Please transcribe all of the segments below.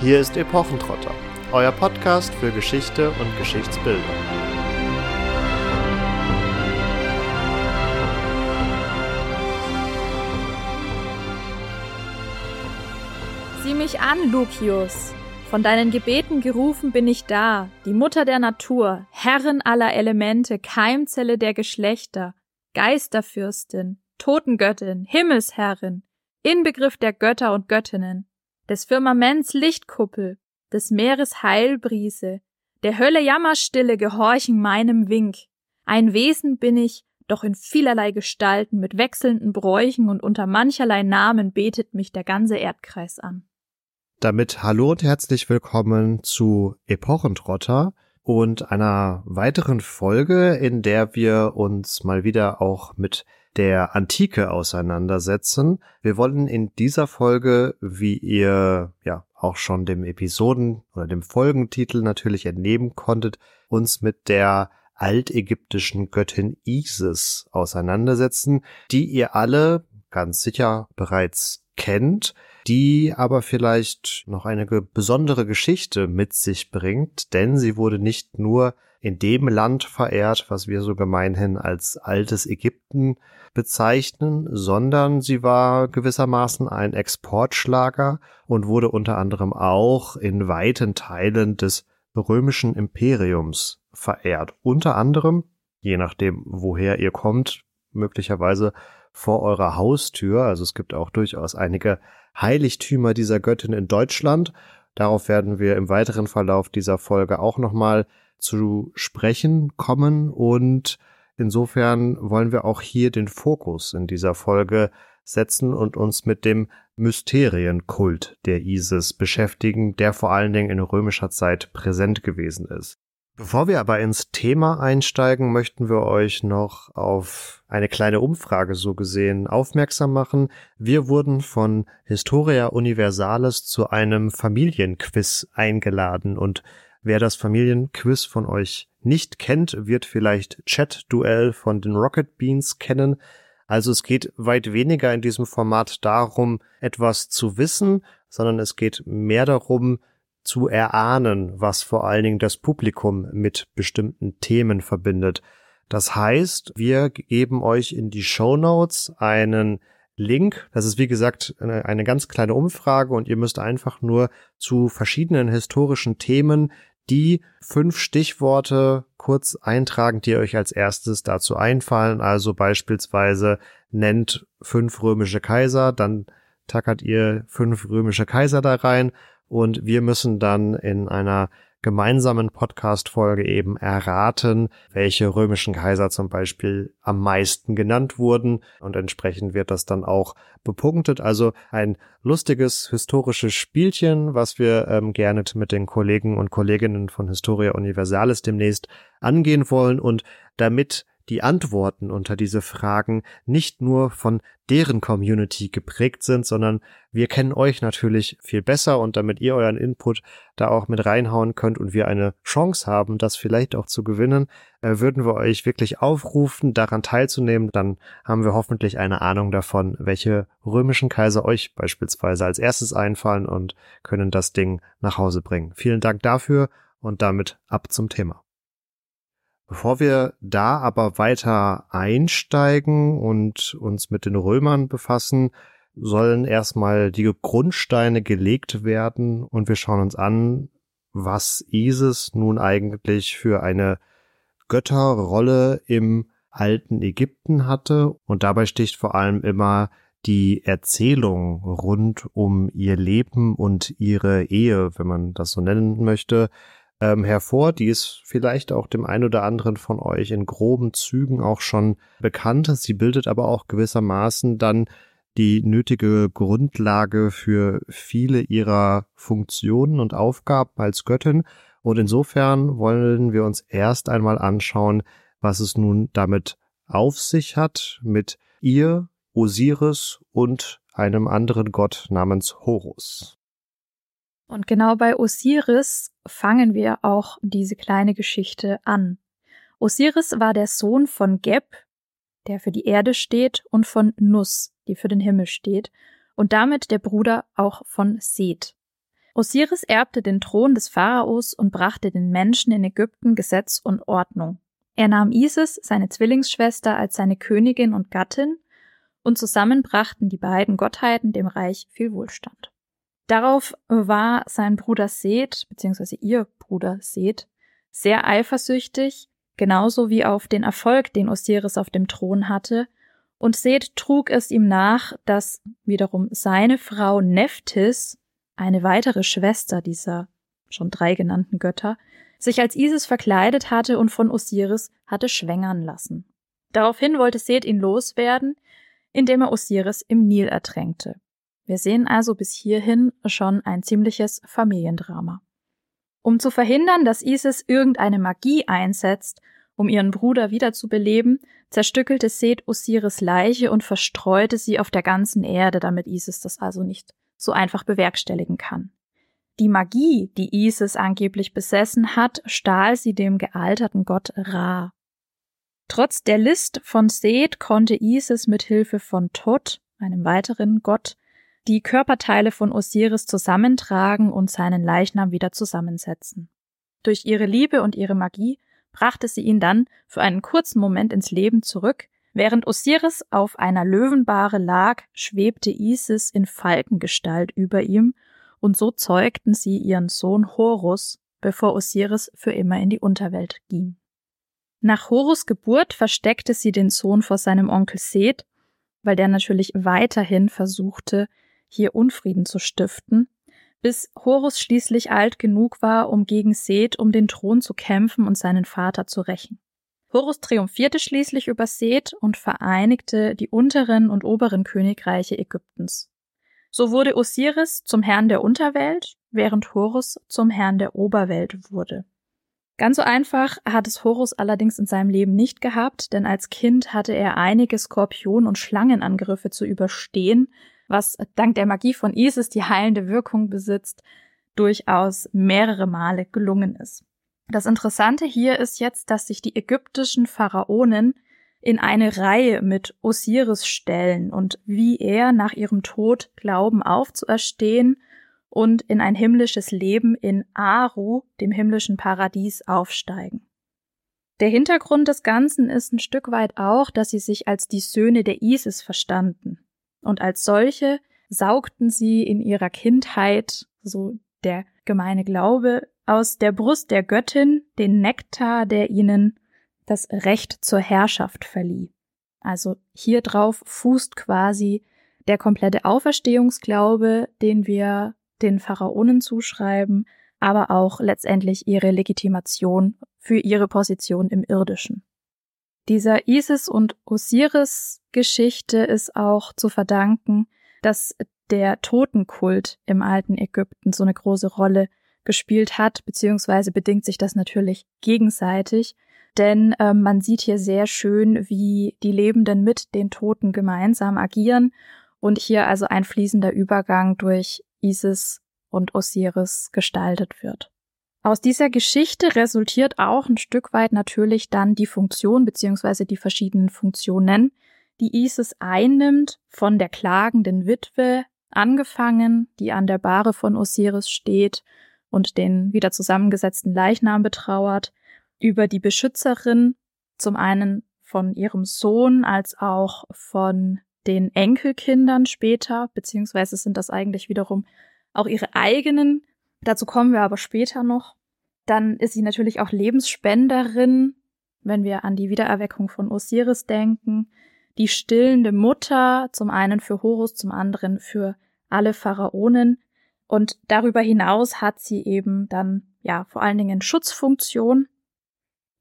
Hier ist Epochentrotter, euer Podcast für Geschichte und Geschichtsbildung. Sieh mich an, Lucius. Von deinen Gebeten gerufen bin ich da, die Mutter der Natur, Herrin aller Elemente, Keimzelle der Geschlechter, Geisterfürstin, Totengöttin, Himmelsherrin, Inbegriff der Götter und Göttinnen, des Firmaments Lichtkuppel, des Meeres Heilbrise, der Hölle Jammerstille gehorchen meinem Wink. Ein Wesen bin ich, doch in vielerlei Gestalten, mit wechselnden Bräuchen und unter mancherlei Namen betet mich der ganze Erdkreis an. Damit hallo und herzlich willkommen zu Epochentrotter und einer weiteren Folge, in der wir uns mal wieder auch mit der Antike auseinandersetzen. Wir wollen in dieser Folge, wie ihr ja auch schon dem Episoden oder dem Folgentitel natürlich entnehmen konntet, uns mit der altägyptischen Göttin Isis auseinandersetzen, die ihr alle ganz sicher bereits kennt, die aber vielleicht noch eine besondere Geschichte mit sich bringt, denn sie wurde nicht nur in dem Land verehrt, was wir so gemeinhin als altes Ägypten bezeichnen, sondern sie war gewissermaßen ein Exportschlager und wurde unter anderem auch in weiten Teilen des römischen Imperiums verehrt. Unter anderem, je nachdem, woher ihr kommt, möglicherweise vor eurer Haustür. Also es gibt auch durchaus einige Heiligtümer dieser Göttin in Deutschland. Darauf werden wir im weiteren Verlauf dieser Folge auch nochmal zu sprechen kommen und insofern wollen wir auch hier den Fokus in dieser Folge setzen und uns mit dem Mysterienkult der Isis beschäftigen, der vor allen Dingen in römischer Zeit präsent gewesen ist. Bevor wir aber ins Thema einsteigen, möchten wir euch noch auf eine kleine Umfrage so gesehen aufmerksam machen. Wir wurden von Historia Universalis zu einem Familienquiz eingeladen und Wer das Familienquiz von euch nicht kennt, wird vielleicht Chat-Duell von den Rocket Beans kennen. Also es geht weit weniger in diesem Format darum, etwas zu wissen, sondern es geht mehr darum, zu erahnen, was vor allen Dingen das Publikum mit bestimmten Themen verbindet. Das heißt, wir geben euch in die Show Notes einen Link. Das ist wie gesagt eine, eine, ganz kleine Umfrage und ihr müsst einfach nur zu verschiedenen historischen Themen die fünf Stichworte kurz eintragen, die euch als erstes dazu einfallen. Also beispielsweise nennt fünf römische Kaiser, dann tackert ihr fünf römische Kaiser da rein und wir müssen dann in einer gemeinsamen Podcast-Folge eben erraten, welche römischen Kaiser zum Beispiel am meisten genannt wurden und entsprechend wird das dann auch bepunktet. Also ein lustiges historisches Spielchen, was wir ähm, gerne mit den Kollegen und Kolleginnen von Historia Universalis demnächst angehen wollen und damit die Antworten unter diese Fragen nicht nur von deren Community geprägt sind, sondern wir kennen euch natürlich viel besser und damit ihr euren Input da auch mit reinhauen könnt und wir eine Chance haben, das vielleicht auch zu gewinnen, äh, würden wir euch wirklich aufrufen, daran teilzunehmen. Dann haben wir hoffentlich eine Ahnung davon, welche römischen Kaiser euch beispielsweise als erstes einfallen und können das Ding nach Hause bringen. Vielen Dank dafür und damit ab zum Thema. Bevor wir da aber weiter einsteigen und uns mit den Römern befassen, sollen erstmal die Grundsteine gelegt werden und wir schauen uns an, was Isis nun eigentlich für eine Götterrolle im alten Ägypten hatte. Und dabei sticht vor allem immer die Erzählung rund um ihr Leben und ihre Ehe, wenn man das so nennen möchte, ähm, hervor. Die ist vielleicht auch dem einen oder anderen von euch in groben Zügen auch schon bekannt. Sie bildet aber auch gewissermaßen dann die nötige Grundlage für viele ihrer Funktionen und Aufgaben als Göttin. Und insofern wollen wir uns erst einmal anschauen, was es nun damit auf sich hat mit ihr, Osiris und einem anderen Gott namens Horus. Und genau bei Osiris fangen wir auch diese kleine Geschichte an. Osiris war der Sohn von Geb, der für die Erde steht, und von Nus, die für den Himmel steht, und damit der Bruder auch von Seth. Osiris erbte den Thron des Pharaos und brachte den Menschen in Ägypten Gesetz und Ordnung. Er nahm Isis, seine Zwillingsschwester, als seine Königin und Gattin, und zusammen brachten die beiden Gottheiten dem Reich viel Wohlstand. Darauf war sein Bruder Seth, beziehungsweise ihr Bruder Seth, sehr eifersüchtig, genauso wie auf den Erfolg, den Osiris auf dem Thron hatte, und Seth trug es ihm nach, dass wiederum seine Frau Nephthys eine weitere Schwester dieser schon drei genannten Götter, sich als Isis verkleidet hatte und von Osiris hatte schwängern lassen. Daraufhin wollte Seth ihn loswerden, indem er Osiris im Nil ertränkte. Wir sehen also bis hierhin schon ein ziemliches Familiendrama. Um zu verhindern, dass Isis irgendeine Magie einsetzt, um ihren Bruder wiederzubeleben, zerstückelte Seth Osiris Leiche und verstreute sie auf der ganzen Erde, damit Isis das also nicht so einfach bewerkstelligen kann. Die Magie, die Isis angeblich besessen hat, stahl sie dem gealterten Gott Ra. Trotz der List von Seth konnte Isis mit Hilfe von Tot, einem weiteren Gott, die Körperteile von Osiris zusammentragen und seinen Leichnam wieder zusammensetzen. Durch ihre Liebe und ihre Magie brachte sie ihn dann für einen kurzen Moment ins Leben zurück, Während Osiris auf einer Löwenbahre lag, schwebte Isis in Falkengestalt über ihm, und so zeugten sie ihren Sohn Horus, bevor Osiris für immer in die Unterwelt ging. Nach Horus Geburt versteckte sie den Sohn vor seinem Onkel Seth, weil der natürlich weiterhin versuchte, hier Unfrieden zu stiften, bis Horus schließlich alt genug war, um gegen Seth um den Thron zu kämpfen und seinen Vater zu rächen. Horus triumphierte schließlich über Seth und vereinigte die unteren und oberen Königreiche Ägyptens. So wurde Osiris zum Herrn der Unterwelt, während Horus zum Herrn der Oberwelt wurde. Ganz so einfach hat es Horus allerdings in seinem Leben nicht gehabt, denn als Kind hatte er einige Skorpion- und Schlangenangriffe zu überstehen, was dank der Magie von Isis die heilende Wirkung besitzt, durchaus mehrere Male gelungen ist. Das Interessante hier ist jetzt, dass sich die ägyptischen Pharaonen in eine Reihe mit Osiris stellen und wie er nach ihrem Tod glauben aufzuerstehen und in ein himmlisches Leben in Aru, dem himmlischen Paradies, aufsteigen. Der Hintergrund des Ganzen ist ein Stück weit auch, dass sie sich als die Söhne der Isis verstanden. Und als solche saugten sie in ihrer Kindheit, so der gemeine Glaube, aus der Brust der Göttin den Nektar, der ihnen das Recht zur Herrschaft verlieh. Also hier drauf fußt quasi der komplette Auferstehungsglaube, den wir den Pharaonen zuschreiben, aber auch letztendlich ihre Legitimation für ihre Position im Irdischen. Dieser Isis und Osiris Geschichte ist auch zu verdanken, dass der Totenkult im alten Ägypten so eine große Rolle gespielt hat, beziehungsweise bedingt sich das natürlich gegenseitig. Denn ähm, man sieht hier sehr schön, wie die Lebenden mit den Toten gemeinsam agieren und hier also ein fließender Übergang durch Isis und Osiris gestaltet wird. Aus dieser Geschichte resultiert auch ein Stück weit natürlich dann die Funktion beziehungsweise die verschiedenen Funktionen, die Isis einnimmt, von der klagenden Witwe angefangen, die an der Bahre von Osiris steht und den wieder zusammengesetzten Leichnam betrauert, über die Beschützerin, zum einen von ihrem Sohn als auch von den Enkelkindern später, beziehungsweise sind das eigentlich wiederum auch ihre eigenen. Dazu kommen wir aber später noch. Dann ist sie natürlich auch Lebensspenderin, wenn wir an die Wiedererweckung von Osiris denken. Die stillende Mutter, zum einen für Horus, zum anderen für alle Pharaonen, und darüber hinaus hat sie eben dann ja vor allen Dingen Schutzfunktion.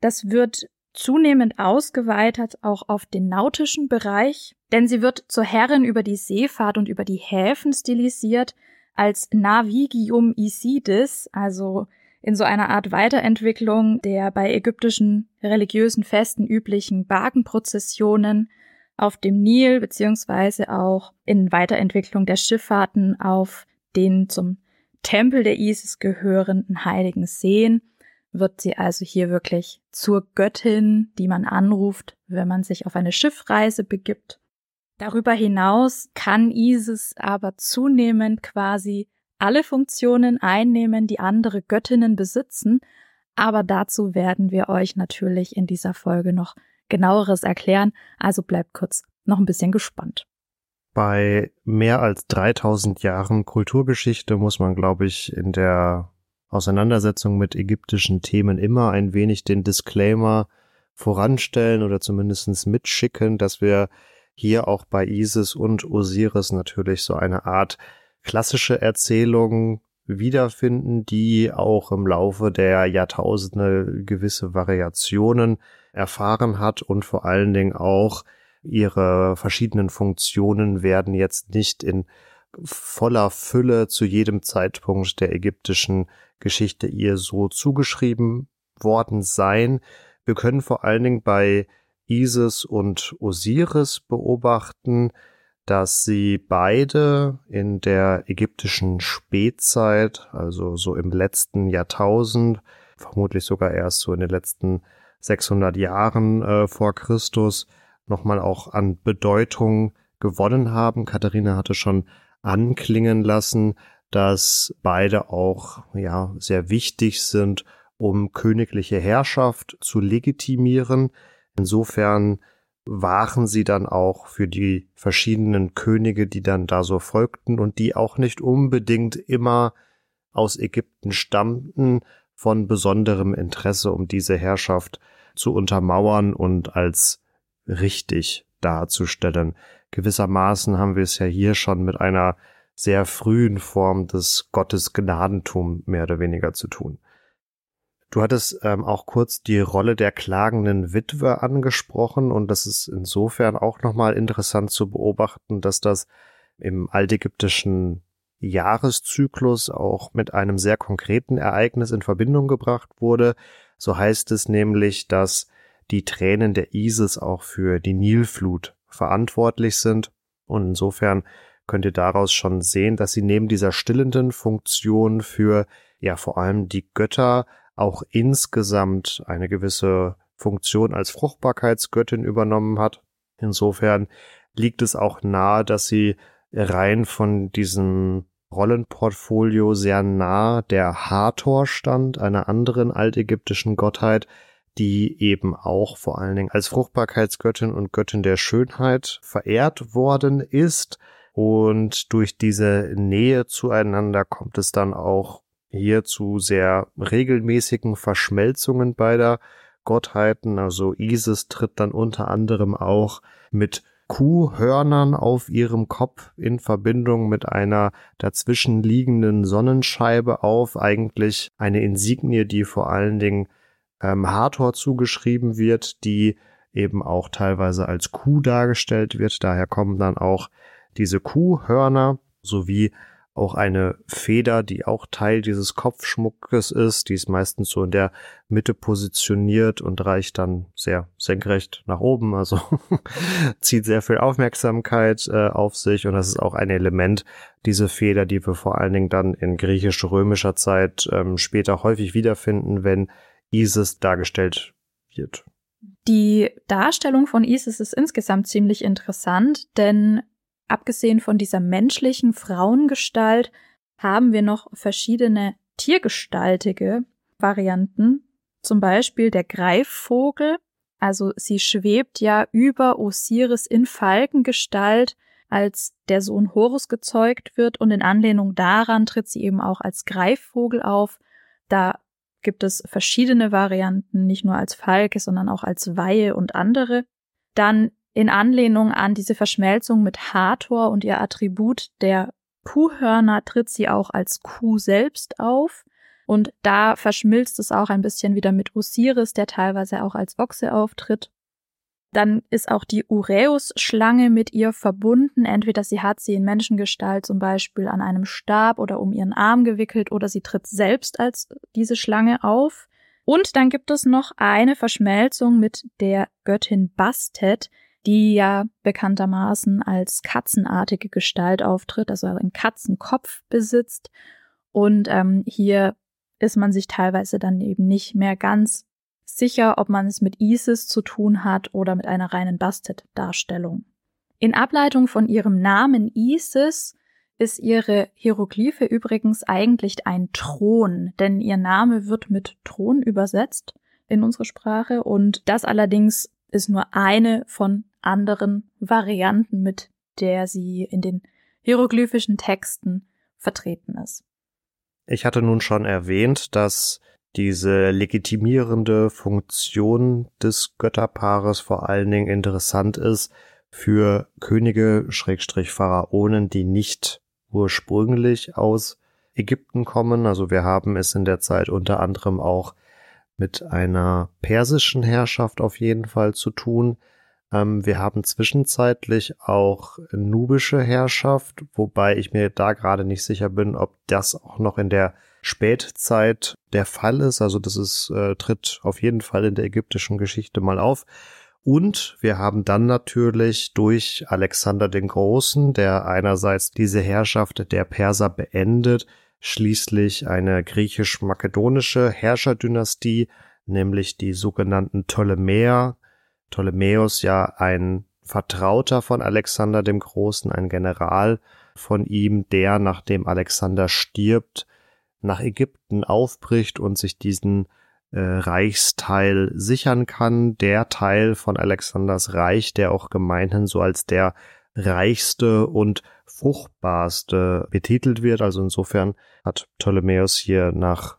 Das wird zunehmend ausgeweitet auch auf den nautischen Bereich, denn sie wird zur Herrin über die Seefahrt und über die Häfen stilisiert als Navigium Isidis, also in so einer Art Weiterentwicklung der bei ägyptischen religiösen Festen üblichen Wagenprozessionen auf dem Nil beziehungsweise auch in Weiterentwicklung der Schifffahrten auf den zum Tempel der Isis gehörenden heiligen Seen wird sie also hier wirklich zur Göttin, die man anruft, wenn man sich auf eine Schiffreise begibt. Darüber hinaus kann Isis aber zunehmend quasi alle Funktionen einnehmen, die andere Göttinnen besitzen, aber dazu werden wir euch natürlich in dieser Folge noch genaueres erklären, also bleibt kurz noch ein bisschen gespannt. Bei mehr als 3000 Jahren Kulturgeschichte muss man, glaube ich, in der Auseinandersetzung mit ägyptischen Themen immer ein wenig den Disclaimer voranstellen oder zumindest mitschicken, dass wir hier auch bei Isis und Osiris natürlich so eine Art klassische Erzählung wiederfinden, die auch im Laufe der Jahrtausende gewisse Variationen erfahren hat und vor allen Dingen auch ihre verschiedenen Funktionen werden jetzt nicht in voller Fülle zu jedem Zeitpunkt der ägyptischen Geschichte ihr so zugeschrieben worden sein. Wir können vor allen Dingen bei Isis und Osiris beobachten, dass sie beide in der ägyptischen Spätzeit, also so im letzten Jahrtausend, vermutlich sogar erst so in den letzten 600 Jahren äh, vor Christus, nochmal auch an Bedeutung gewonnen haben. Katharina hatte schon anklingen lassen, dass beide auch ja sehr wichtig sind, um königliche Herrschaft zu legitimieren. Insofern waren sie dann auch für die verschiedenen Könige, die dann da so folgten und die auch nicht unbedingt immer aus Ägypten stammten, von besonderem Interesse, um diese Herrschaft zu untermauern und als richtig darzustellen. Gewissermaßen haben wir es ja hier schon mit einer sehr frühen Form des Gottes Gnadentum mehr oder weniger zu tun. Du hattest ähm, auch kurz die Rolle der klagenden Witwe angesprochen und das ist insofern auch nochmal interessant zu beobachten, dass das im altägyptischen Jahreszyklus auch mit einem sehr konkreten Ereignis in Verbindung gebracht wurde. So heißt es nämlich, dass die Tränen der Isis auch für die Nilflut verantwortlich sind und insofern könnt ihr daraus schon sehen, dass sie neben dieser stillenden Funktion für ja vor allem die Götter auch insgesamt eine gewisse Funktion als Fruchtbarkeitsgöttin übernommen hat. Insofern liegt es auch nahe, dass sie rein von diesem Rollenportfolio sehr nah der Hathor stand, einer anderen altägyptischen Gottheit, die eben auch vor allen Dingen als Fruchtbarkeitsgöttin und Göttin der Schönheit verehrt worden ist. Und durch diese Nähe zueinander kommt es dann auch hier zu sehr regelmäßigen Verschmelzungen beider Gottheiten. Also Isis tritt dann unter anderem auch mit Kuhhörnern auf ihrem Kopf in Verbindung mit einer dazwischen liegenden Sonnenscheibe auf. Eigentlich eine Insignie, die vor allen Dingen ähm, Hathor zugeschrieben wird, die eben auch teilweise als Kuh dargestellt wird. Daher kommen dann auch diese Kuhhörner sowie auch eine Feder, die auch Teil dieses Kopfschmuckes ist. Die ist meistens so in der Mitte positioniert und reicht dann sehr senkrecht nach oben. Also zieht sehr viel Aufmerksamkeit äh, auf sich und das ist auch ein Element, diese Feder, die wir vor allen Dingen dann in griechisch-römischer Zeit ähm, später häufig wiederfinden, wenn Isis dargestellt wird. Die Darstellung von Isis ist insgesamt ziemlich interessant, denn Abgesehen von dieser menschlichen Frauengestalt haben wir noch verschiedene tiergestaltige Varianten. Zum Beispiel der Greifvogel. Also sie schwebt ja über Osiris in Falkengestalt, als der Sohn Horus gezeugt wird und in Anlehnung daran tritt sie eben auch als Greifvogel auf. Da gibt es verschiedene Varianten, nicht nur als Falke, sondern auch als Weihe und andere. Dann in Anlehnung an diese Verschmelzung mit Hathor und ihr Attribut der Kuhhörner tritt sie auch als Kuh selbst auf. Und da verschmilzt es auch ein bisschen wieder mit Osiris, der teilweise auch als Ochse auftritt. Dann ist auch die Uräus-Schlange mit ihr verbunden. Entweder sie hat sie in Menschengestalt zum Beispiel an einem Stab oder um ihren Arm gewickelt oder sie tritt selbst als diese Schlange auf. Und dann gibt es noch eine Verschmelzung mit der Göttin Bastet, die ja bekanntermaßen als katzenartige Gestalt auftritt, also einen Katzenkopf besitzt. Und ähm, hier ist man sich teilweise dann eben nicht mehr ganz sicher, ob man es mit Isis zu tun hat oder mit einer reinen Bastet-Darstellung. In Ableitung von ihrem Namen Isis ist ihre Hieroglyphe übrigens eigentlich ein Thron, denn ihr Name wird mit Thron übersetzt in unsere Sprache und das allerdings ist nur eine von anderen Varianten, mit der sie in den hieroglyphischen Texten vertreten ist. Ich hatte nun schon erwähnt, dass diese legitimierende Funktion des Götterpaares vor allen Dingen interessant ist für Könige Schrägstrich Pharaonen, die nicht ursprünglich aus Ägypten kommen. Also wir haben es in der Zeit unter anderem auch mit einer persischen Herrschaft auf jeden Fall zu tun. Ähm, wir haben zwischenzeitlich auch nubische Herrschaft, wobei ich mir da gerade nicht sicher bin, ob das auch noch in der Spätzeit der Fall ist. Also das ist, äh, tritt auf jeden Fall in der ägyptischen Geschichte mal auf. Und wir haben dann natürlich durch Alexander den Großen, der einerseits diese Herrschaft der Perser beendet, schließlich eine griechisch-makedonische Herrscherdynastie, nämlich die sogenannten Ptolemäer. Ptolemäus ja ein Vertrauter von Alexander dem Großen, ein General von ihm, der, nachdem Alexander stirbt, nach Ägypten aufbricht und sich diesen äh, Reichsteil sichern kann. Der Teil von Alexanders Reich, der auch gemeinhin so als der reichste und fruchtbarste betitelt wird. Also insofern hat Ptolemäus hier nach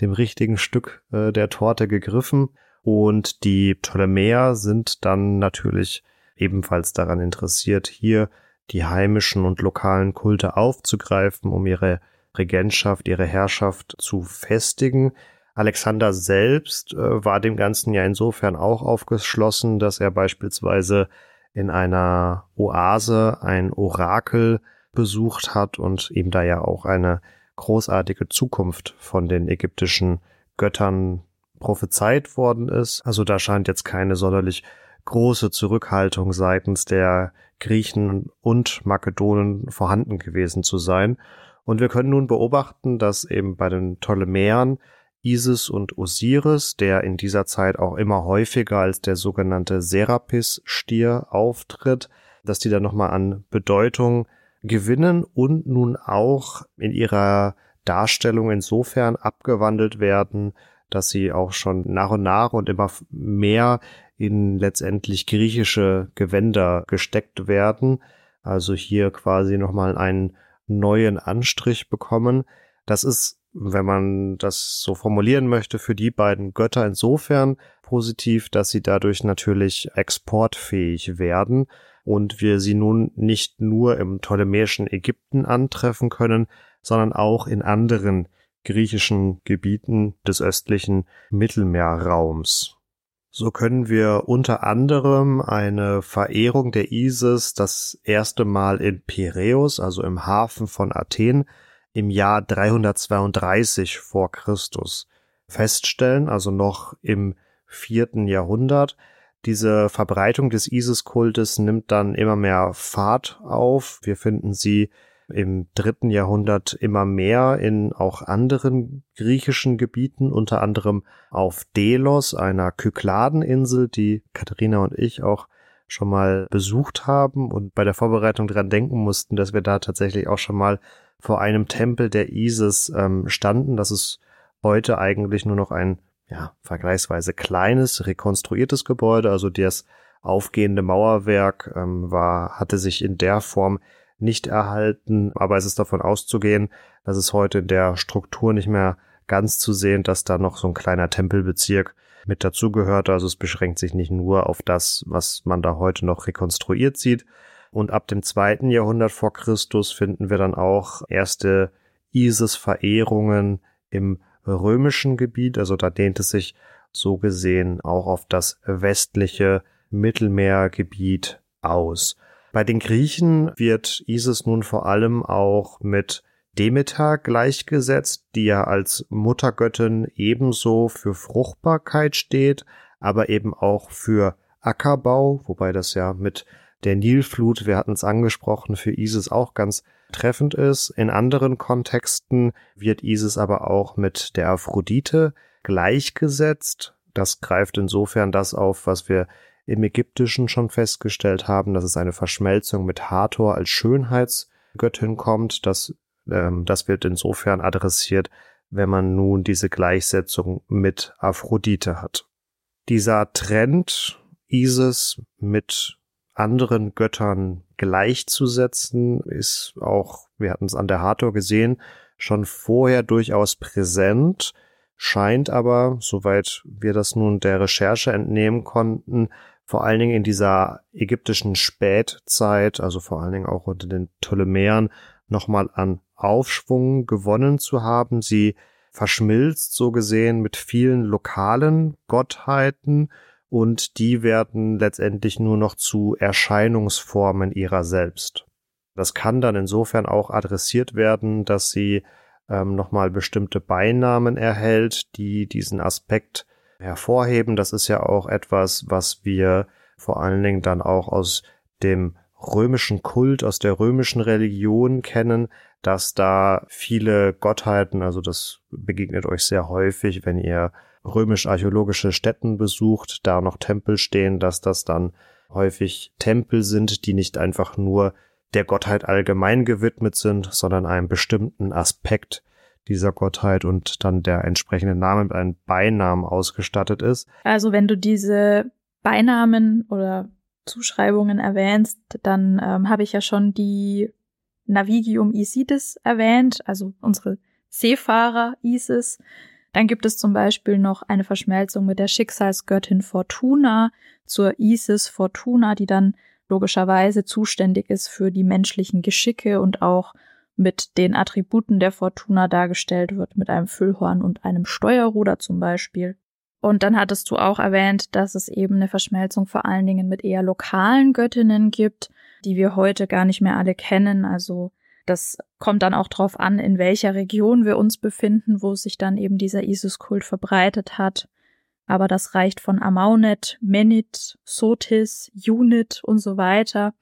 dem richtigen Stück äh, der Torte gegriffen. Und die Ptolemäer sind dann natürlich ebenfalls daran interessiert, hier die heimischen und lokalen Kulte aufzugreifen, um ihre Regentschaft, ihre Herrschaft zu festigen. Alexander selbst äh, war dem Ganzen ja insofern auch aufgeschlossen, dass er beispielsweise in einer Oase ein Orakel besucht hat und ihm da ja auch eine großartige Zukunft von den ägyptischen Göttern prophezeit worden ist. Also da scheint jetzt keine sonderlich große Zurückhaltung seitens der Griechen und Makedonen vorhanden gewesen zu sein. Und wir können nun beobachten, dass eben bei den Ptolemäern Isis und Osiris, der in dieser Zeit auch immer häufiger als der sogenannte Serapis-Stier auftritt, dass die dann nochmal an Bedeutung gewinnen und nun auch in ihrer Darstellung insofern abgewandelt werden, dass sie auch schon nach und nach und immer mehr in letztendlich griechische Gewänder gesteckt werden. Also hier quasi nochmal einen neuen Anstrich bekommen. Das ist, wenn man das so formulieren möchte, für die beiden Götter insofern positiv, dass sie dadurch natürlich exportfähig werden und wir sie nun nicht nur im ptolemäischen Ägypten antreffen können, sondern auch in anderen griechischen Gebieten des östlichen Mittelmeerraums. So können wir unter anderem eine Verehrung der Isis das erste Mal in Piräus, also im Hafen von Athen, im Jahr 332 vor Christus feststellen, also noch im vierten Jahrhundert. Diese Verbreitung des Isis-Kultes nimmt dann immer mehr Fahrt auf. Wir finden sie im dritten Jahrhundert immer mehr in auch anderen griechischen Gebieten, unter anderem auf Delos, einer Kykladeninsel, die Katharina und ich auch schon mal besucht haben und bei der Vorbereitung dran denken mussten, dass wir da tatsächlich auch schon mal vor einem Tempel der Isis ähm, standen. Das ist heute eigentlich nur noch ein ja, vergleichsweise kleines, rekonstruiertes Gebäude. Also das aufgehende Mauerwerk ähm, war, hatte sich in der Form nicht erhalten, aber es ist davon auszugehen, dass es heute in der Struktur nicht mehr ganz zu sehen, dass da noch so ein kleiner Tempelbezirk mit dazugehört. Also es beschränkt sich nicht nur auf das, was man da heute noch rekonstruiert sieht. Und ab dem zweiten Jahrhundert vor Christus finden wir dann auch erste Isis-Verehrungen im römischen Gebiet. Also da dehnt es sich so gesehen auch auf das westliche Mittelmeergebiet aus. Bei den Griechen wird Isis nun vor allem auch mit Demeter gleichgesetzt, die ja als Muttergöttin ebenso für Fruchtbarkeit steht, aber eben auch für Ackerbau, wobei das ja mit der Nilflut, wir hatten es angesprochen, für Isis auch ganz treffend ist. In anderen Kontexten wird Isis aber auch mit der Aphrodite gleichgesetzt. Das greift insofern das auf, was wir im Ägyptischen schon festgestellt haben, dass es eine Verschmelzung mit Hathor als Schönheitsgöttin Göttin kommt. Das, ähm, das wird insofern adressiert, wenn man nun diese Gleichsetzung mit Aphrodite hat. Dieser Trend, Isis mit anderen Göttern gleichzusetzen, ist auch, wir hatten es an der Hathor gesehen, schon vorher durchaus präsent, scheint aber, soweit wir das nun der Recherche entnehmen konnten, vor allen Dingen in dieser ägyptischen Spätzeit, also vor allen Dingen auch unter den Ptolemäern, nochmal an Aufschwung gewonnen zu haben. Sie verschmilzt so gesehen mit vielen lokalen Gottheiten und die werden letztendlich nur noch zu Erscheinungsformen ihrer selbst. Das kann dann insofern auch adressiert werden, dass sie ähm, nochmal bestimmte Beinamen erhält, die diesen Aspekt hervorheben. Das ist ja auch etwas, was wir vor allen Dingen dann auch aus dem römischen Kult, aus der römischen Religion kennen, dass da viele Gottheiten, also das begegnet euch sehr häufig, wenn ihr römisch-archäologische Stätten besucht, da noch Tempel stehen, dass das dann häufig Tempel sind, die nicht einfach nur der Gottheit allgemein gewidmet sind, sondern einem bestimmten Aspekt dieser Gottheit und dann der entsprechende Name mit einem Beinamen ausgestattet ist. Also wenn du diese Beinamen oder Zuschreibungen erwähnst, dann ähm, habe ich ja schon die Navigium Isidis erwähnt, also unsere Seefahrer Isis. Dann gibt es zum Beispiel noch eine Verschmelzung mit der Schicksalsgöttin Fortuna zur Isis Fortuna, die dann logischerweise zuständig ist für die menschlichen Geschicke und auch mit den Attributen der Fortuna dargestellt wird, mit einem Füllhorn und einem Steuerruder zum Beispiel. Und dann hattest du auch erwähnt, dass es eben eine Verschmelzung vor allen Dingen mit eher lokalen Göttinnen gibt, die wir heute gar nicht mehr alle kennen. Also das kommt dann auch darauf an, in welcher Region wir uns befinden, wo sich dann eben dieser Isis-Kult verbreitet hat. Aber das reicht von Amaunet, Menit, Sotis, Unit und so weiter.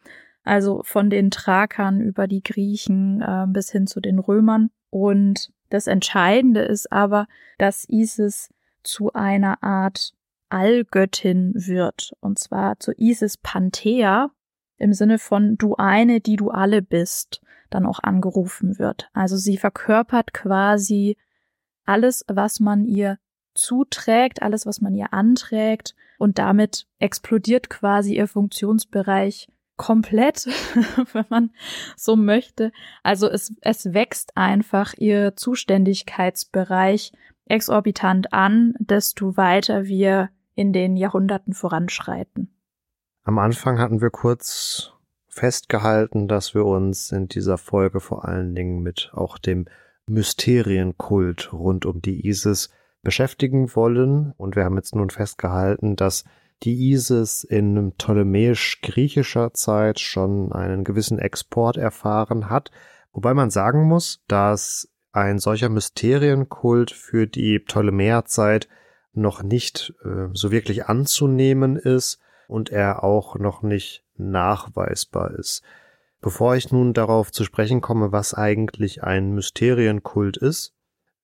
Also von den Thrakern über die Griechen äh, bis hin zu den Römern. Und das Entscheidende ist aber, dass Isis zu einer Art Allgöttin wird. Und zwar zu Isis Panthea im Sinne von du eine, die du alle bist, dann auch angerufen wird. Also sie verkörpert quasi alles, was man ihr zuträgt, alles, was man ihr anträgt und damit explodiert quasi ihr Funktionsbereich komplett, wenn man so möchte. Also es, es wächst einfach ihr Zuständigkeitsbereich exorbitant an, desto weiter wir in den Jahrhunderten voranschreiten. Am Anfang hatten wir kurz festgehalten, dass wir uns in dieser Folge vor allen Dingen mit auch dem Mysterienkult rund um die ISIS beschäftigen wollen. Und wir haben jetzt nun festgehalten, dass die ISIS in ptolemäisch-griechischer Zeit schon einen gewissen Export erfahren hat, wobei man sagen muss, dass ein solcher Mysterienkult für die Ptolemäerzeit noch nicht äh, so wirklich anzunehmen ist und er auch noch nicht nachweisbar ist. Bevor ich nun darauf zu sprechen komme, was eigentlich ein Mysterienkult ist,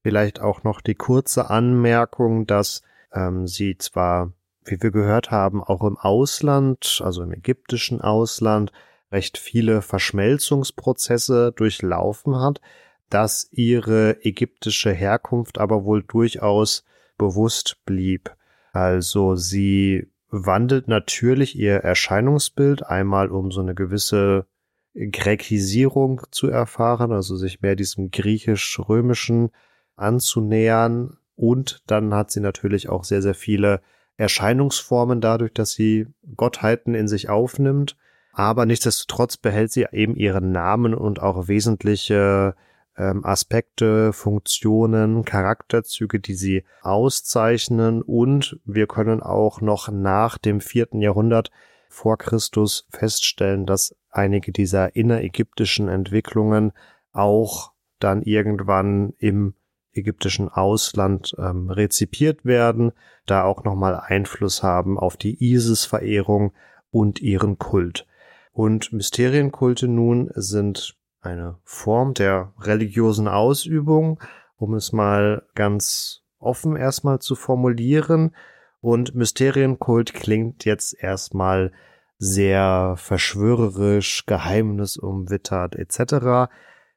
vielleicht auch noch die kurze Anmerkung, dass ähm, sie zwar wie wir gehört haben, auch im Ausland, also im ägyptischen Ausland, recht viele Verschmelzungsprozesse durchlaufen hat, dass ihre ägyptische Herkunft aber wohl durchaus bewusst blieb. Also sie wandelt natürlich ihr Erscheinungsbild einmal um so eine gewisse Grekisierung zu erfahren, also sich mehr diesem griechisch-römischen anzunähern. Und dann hat sie natürlich auch sehr, sehr viele Erscheinungsformen dadurch, dass sie Gottheiten in sich aufnimmt. Aber nichtsdestotrotz behält sie eben ihren Namen und auch wesentliche ähm, Aspekte, Funktionen, Charakterzüge, die sie auszeichnen. Und wir können auch noch nach dem vierten Jahrhundert vor Christus feststellen, dass einige dieser innerägyptischen Entwicklungen auch dann irgendwann im ägyptischen Ausland ähm, rezipiert werden, da auch nochmal Einfluss haben auf die Isis-Verehrung und ihren Kult. Und Mysterienkulte nun sind eine Form der religiösen Ausübung, um es mal ganz offen erstmal zu formulieren. Und Mysterienkult klingt jetzt erstmal sehr verschwörerisch, geheimnisumwittert etc.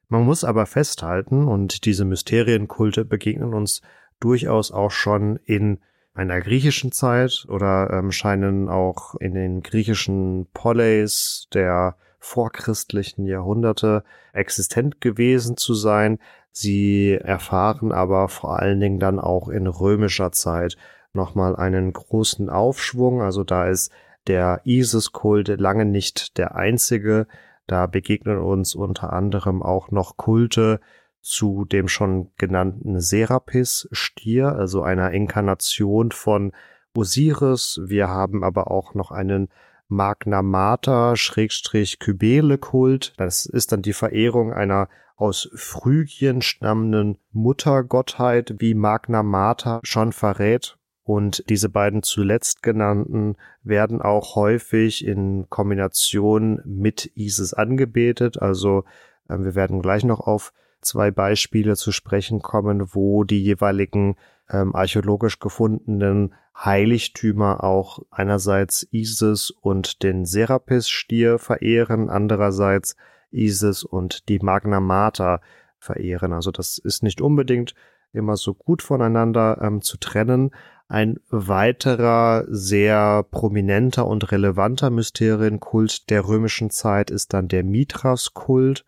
Man muss aber festhalten, und diese Mysterienkulte begegnen uns durchaus auch schon in einer griechischen Zeit oder ähm, scheinen auch in den griechischen Poleis der vorchristlichen Jahrhunderte existent gewesen zu sein. Sie erfahren aber vor allen Dingen dann auch in römischer Zeit nochmal einen großen Aufschwung. Also da ist der Isis-Kult lange nicht der einzige. Da begegnen uns unter anderem auch noch Kulte zu dem schon genannten Serapis-Stier, also einer Inkarnation von Osiris. Wir haben aber auch noch einen Magna Mater Schrägstrich Kybele Kult. Das ist dann die Verehrung einer aus Phrygien stammenden Muttergottheit, wie Magna Mater schon verrät. Und diese beiden zuletzt genannten werden auch häufig in Kombination mit Isis angebetet. Also äh, wir werden gleich noch auf zwei Beispiele zu sprechen kommen, wo die jeweiligen ähm, archäologisch gefundenen Heiligtümer auch einerseits Isis und den Serapis-Stier verehren, andererseits Isis und die Magna Mater verehren. Also das ist nicht unbedingt immer so gut voneinander ähm, zu trennen. Ein weiterer sehr prominenter und relevanter Mysterienkult der römischen Zeit ist dann der Mithras-Kult,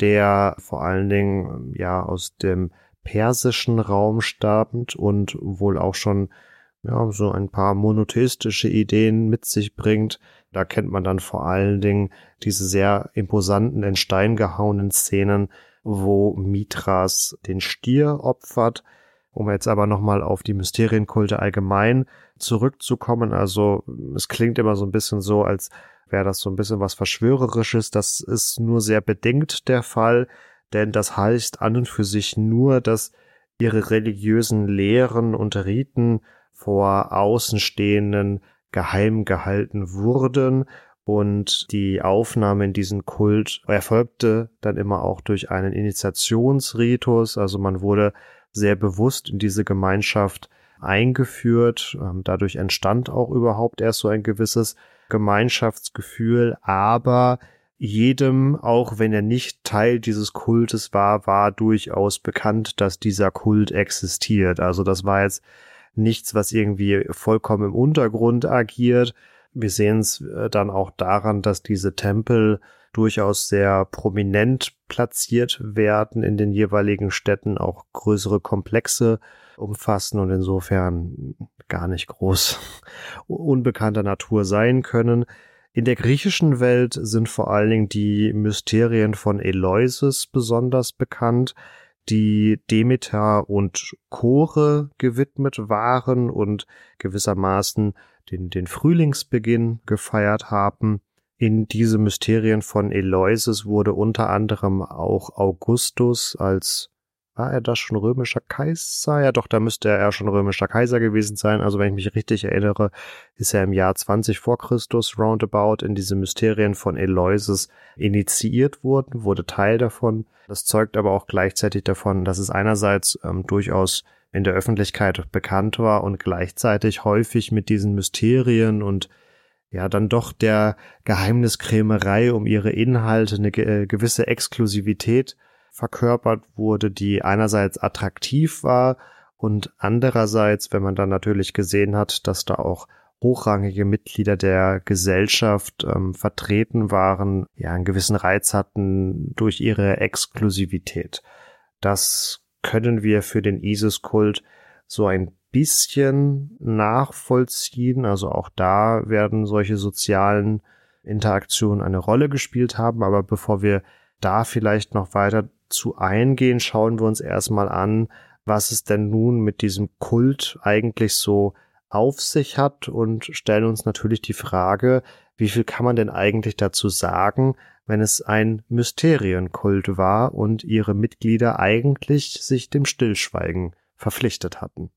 der vor allen Dingen ja aus dem persischen Raum stammt und wohl auch schon ja, so ein paar monotheistische Ideen mit sich bringt. Da kennt man dann vor allen Dingen diese sehr imposanten, in Stein gehauenen Szenen, wo Mithras den Stier opfert. Um jetzt aber nochmal auf die Mysterienkulte allgemein zurückzukommen, also es klingt immer so ein bisschen so, als wäre das so ein bisschen was Verschwörerisches. Das ist nur sehr bedingt der Fall, denn das heißt an und für sich nur, dass ihre religiösen Lehren und Riten vor Außenstehenden geheim gehalten wurden und die Aufnahme in diesen Kult erfolgte dann immer auch durch einen Initiationsritus, also man wurde sehr bewusst in diese Gemeinschaft eingeführt, ähm, dadurch entstand auch überhaupt erst so ein gewisses Gemeinschaftsgefühl, aber jedem, auch wenn er nicht Teil dieses Kultes war, war durchaus bekannt, dass dieser Kult existiert. Also das war jetzt nichts, was irgendwie vollkommen im Untergrund agiert. Wir sehen es äh, dann auch daran, dass diese Tempel durchaus sehr prominent platziert werden in den jeweiligen Städten, auch größere Komplexe umfassen und insofern gar nicht groß unbekannter Natur sein können. In der griechischen Welt sind vor allen Dingen die Mysterien von Eleusis besonders bekannt, die Demeter und Chore gewidmet waren und gewissermaßen den, den Frühlingsbeginn gefeiert haben. In diese Mysterien von Eleusis wurde unter anderem auch Augustus als war er das schon römischer Kaiser? Ja, doch, da müsste er ja schon römischer Kaiser gewesen sein. Also wenn ich mich richtig erinnere, ist er im Jahr 20 vor Christus roundabout in diese Mysterien von Eleusis initiiert worden, wurde Teil davon. Das zeugt aber auch gleichzeitig davon, dass es einerseits ähm, durchaus in der Öffentlichkeit bekannt war und gleichzeitig häufig mit diesen Mysterien und ja, dann doch der Geheimniskrämerei um ihre Inhalte eine ge gewisse Exklusivität verkörpert wurde, die einerseits attraktiv war und andererseits, wenn man dann natürlich gesehen hat, dass da auch hochrangige Mitglieder der Gesellschaft ähm, vertreten waren, ja, einen gewissen Reiz hatten durch ihre Exklusivität. Das können wir für den ISIS-Kult so ein bisschen nachvollziehen. Also auch da werden solche sozialen Interaktionen eine Rolle gespielt haben. Aber bevor wir da vielleicht noch weiter zu eingehen, schauen wir uns erstmal an, was es denn nun mit diesem Kult eigentlich so auf sich hat und stellen uns natürlich die Frage, wie viel kann man denn eigentlich dazu sagen, wenn es ein Mysterienkult war und ihre Mitglieder eigentlich sich dem Stillschweigen verpflichtet hatten.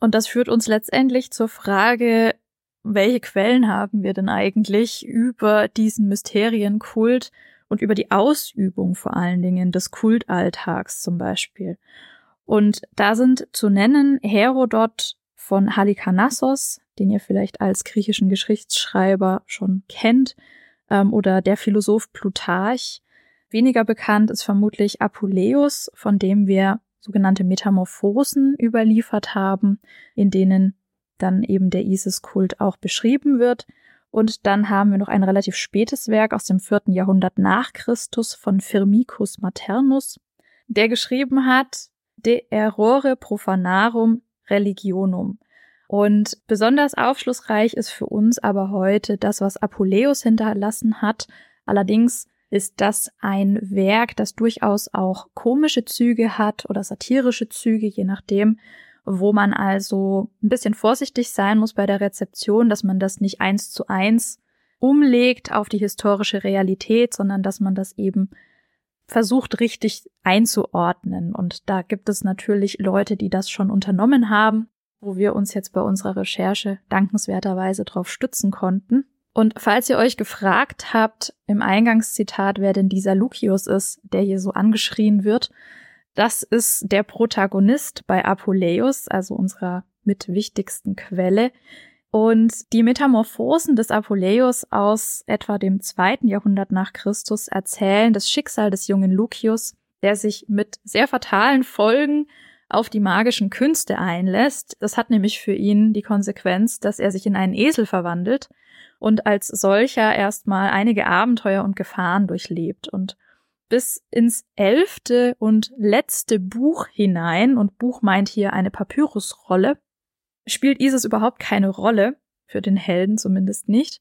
Und das führt uns letztendlich zur Frage, welche Quellen haben wir denn eigentlich über diesen Mysterienkult und über die Ausübung vor allen Dingen des Kultalltags zum Beispiel. Und da sind zu nennen Herodot, von Halikarnassos, den ihr vielleicht als griechischen Geschichtsschreiber schon kennt, ähm, oder der Philosoph Plutarch. Weniger bekannt ist vermutlich Apuleius, von dem wir sogenannte Metamorphosen überliefert haben, in denen dann eben der Isis-Kult auch beschrieben wird. Und dann haben wir noch ein relativ spätes Werk aus dem vierten Jahrhundert nach Christus von Firmicus Maternus, der geschrieben hat De errore profanarum religionum. Und besonders aufschlussreich ist für uns aber heute das, was Apuleius hinterlassen hat. Allerdings ist das ein Werk, das durchaus auch komische Züge hat oder satirische Züge, je nachdem, wo man also ein bisschen vorsichtig sein muss bei der Rezeption, dass man das nicht eins zu eins umlegt auf die historische Realität, sondern dass man das eben versucht richtig einzuordnen. Und da gibt es natürlich Leute, die das schon unternommen haben, wo wir uns jetzt bei unserer Recherche dankenswerterweise drauf stützen konnten. Und falls ihr euch gefragt habt im Eingangszitat, wer denn dieser Lucius ist, der hier so angeschrien wird, das ist der Protagonist bei Apuleius, also unserer mit wichtigsten Quelle. Und die Metamorphosen des Apuleius aus etwa dem zweiten Jahrhundert nach Christus erzählen das Schicksal des jungen Lucius, der sich mit sehr fatalen Folgen auf die magischen Künste einlässt. Das hat nämlich für ihn die Konsequenz, dass er sich in einen Esel verwandelt und als solcher erstmal einige Abenteuer und Gefahren durchlebt. Und bis ins elfte und letzte Buch hinein, und Buch meint hier eine Papyrusrolle, spielt Isis überhaupt keine Rolle, für den Helden zumindest nicht.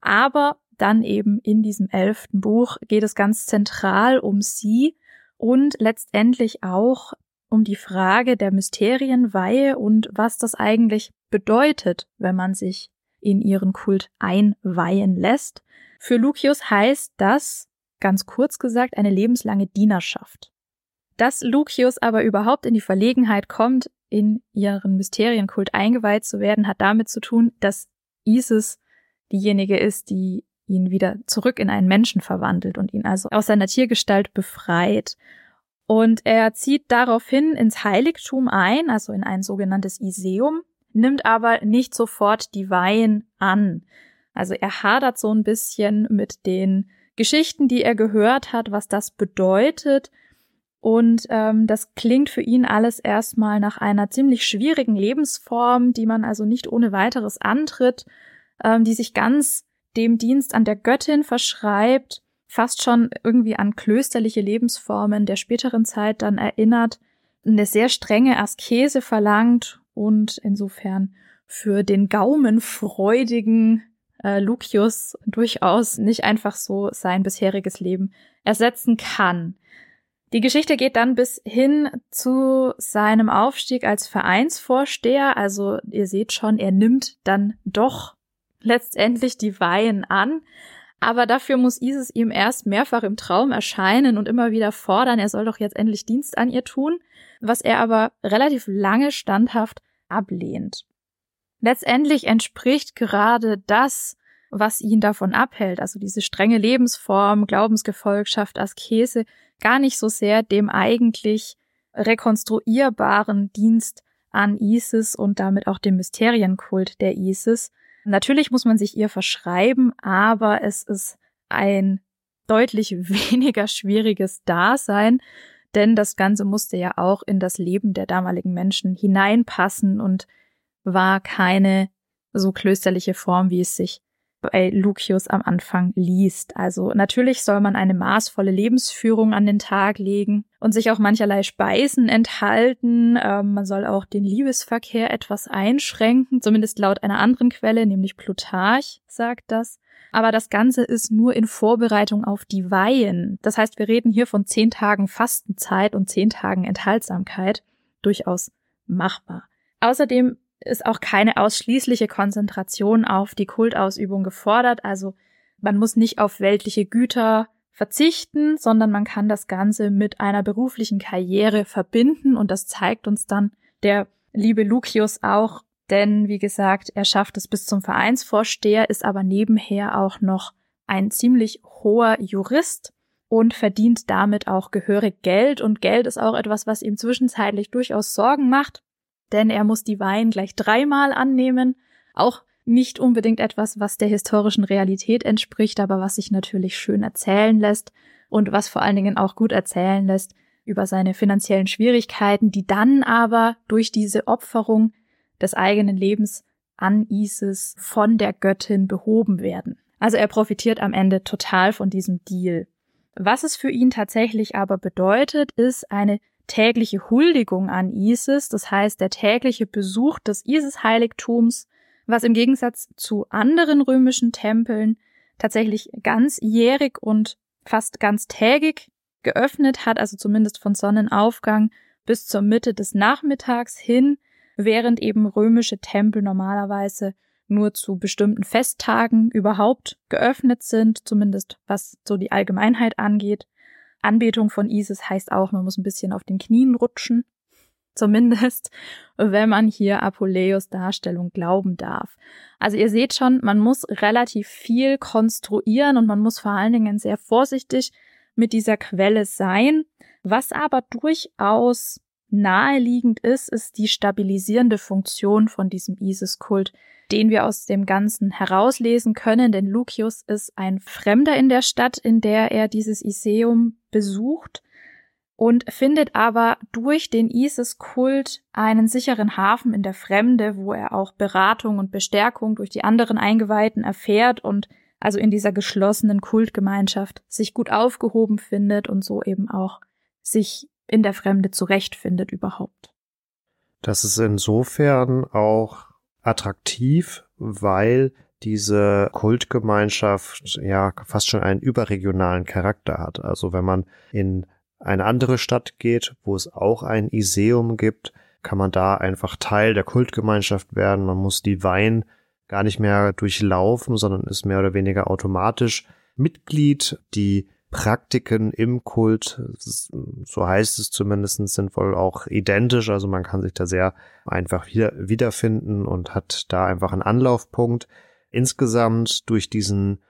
Aber dann eben in diesem elften Buch geht es ganz zentral um sie und letztendlich auch um die Frage der Mysterienweihe und was das eigentlich bedeutet, wenn man sich in ihren Kult einweihen lässt. Für Lucius heißt das, ganz kurz gesagt, eine lebenslange Dienerschaft. Dass Lucius aber überhaupt in die Verlegenheit kommt, in ihren Mysterienkult eingeweiht zu werden, hat damit zu tun, dass Isis diejenige ist, die ihn wieder zurück in einen Menschen verwandelt und ihn also aus seiner Tiergestalt befreit. Und er zieht daraufhin ins Heiligtum ein, also in ein sogenanntes Iseum, nimmt aber nicht sofort die Weihen an. Also er hadert so ein bisschen mit den Geschichten, die er gehört hat, was das bedeutet. Und ähm, das klingt für ihn alles erstmal nach einer ziemlich schwierigen Lebensform, die man also nicht ohne weiteres antritt, ähm, die sich ganz dem Dienst an der Göttin verschreibt, fast schon irgendwie an klösterliche Lebensformen der späteren Zeit dann erinnert, eine sehr strenge Askese verlangt und insofern für den gaumenfreudigen äh, Lucius durchaus nicht einfach so sein bisheriges Leben ersetzen kann. Die Geschichte geht dann bis hin zu seinem Aufstieg als Vereinsvorsteher. Also ihr seht schon, er nimmt dann doch letztendlich die Weihen an. Aber dafür muss Isis ihm erst mehrfach im Traum erscheinen und immer wieder fordern, er soll doch jetzt endlich Dienst an ihr tun, was er aber relativ lange standhaft ablehnt. Letztendlich entspricht gerade das, was ihn davon abhält, also diese strenge Lebensform, Glaubensgefolgschaft, Askese, gar nicht so sehr dem eigentlich rekonstruierbaren Dienst an Isis und damit auch dem Mysterienkult der Isis. Natürlich muss man sich ihr verschreiben, aber es ist ein deutlich weniger schwieriges Dasein, denn das Ganze musste ja auch in das Leben der damaligen Menschen hineinpassen und war keine so klösterliche Form, wie es sich bei Lucius am Anfang liest. Also natürlich soll man eine maßvolle Lebensführung an den Tag legen und sich auch mancherlei Speisen enthalten. Ähm, man soll auch den Liebesverkehr etwas einschränken, zumindest laut einer anderen Quelle, nämlich Plutarch sagt das. Aber das Ganze ist nur in Vorbereitung auf die Weihen. Das heißt, wir reden hier von zehn Tagen Fastenzeit und zehn Tagen Enthaltsamkeit. Durchaus machbar. Außerdem ist auch keine ausschließliche Konzentration auf die Kultausübung gefordert. Also man muss nicht auf weltliche Güter verzichten, sondern man kann das Ganze mit einer beruflichen Karriere verbinden. Und das zeigt uns dann der liebe Lucius auch, denn wie gesagt, er schafft es bis zum Vereinsvorsteher, ist aber nebenher auch noch ein ziemlich hoher Jurist und verdient damit auch gehörig Geld. Und Geld ist auch etwas, was ihm zwischenzeitlich durchaus Sorgen macht, denn er muss die Wein gleich dreimal annehmen. Auch nicht unbedingt etwas, was der historischen Realität entspricht, aber was sich natürlich schön erzählen lässt und was vor allen Dingen auch gut erzählen lässt über seine finanziellen Schwierigkeiten, die dann aber durch diese Opferung des eigenen Lebens an Isis von der Göttin behoben werden. Also er profitiert am Ende total von diesem Deal. Was es für ihn tatsächlich aber bedeutet, ist eine tägliche Huldigung an Isis, das heißt der tägliche Besuch des Isis-Heiligtums, was im Gegensatz zu anderen römischen Tempeln tatsächlich ganzjährig und fast ganztägig geöffnet hat, also zumindest von Sonnenaufgang bis zur Mitte des Nachmittags hin, während eben römische Tempel normalerweise nur zu bestimmten Festtagen überhaupt geöffnet sind, zumindest was so die Allgemeinheit angeht. Anbetung von Isis heißt auch, man muss ein bisschen auf den Knien rutschen. Zumindest, wenn man hier Apuleius Darstellung glauben darf. Also ihr seht schon, man muss relativ viel konstruieren und man muss vor allen Dingen sehr vorsichtig mit dieser Quelle sein. Was aber durchaus naheliegend ist, ist die stabilisierende Funktion von diesem Isis-Kult, den wir aus dem Ganzen herauslesen können, denn Lucius ist ein Fremder in der Stadt, in der er dieses Iseum besucht und findet aber durch den Isis-Kult einen sicheren Hafen in der Fremde, wo er auch Beratung und Bestärkung durch die anderen Eingeweihten erfährt und also in dieser geschlossenen Kultgemeinschaft sich gut aufgehoben findet und so eben auch sich in der Fremde zurechtfindet überhaupt. Das ist insofern auch attraktiv, weil diese Kultgemeinschaft ja fast schon einen überregionalen Charakter hat. Also wenn man in eine andere Stadt geht, wo es auch ein Iseum gibt, kann man da einfach Teil der Kultgemeinschaft werden. Man muss die Wein gar nicht mehr durchlaufen, sondern ist mehr oder weniger automatisch Mitglied. Die Praktiken im Kult, so heißt es zumindest, sind wohl auch identisch. Also man kann sich da sehr einfach wieder, wiederfinden und hat da einfach einen Anlaufpunkt. Insgesamt durch diesen,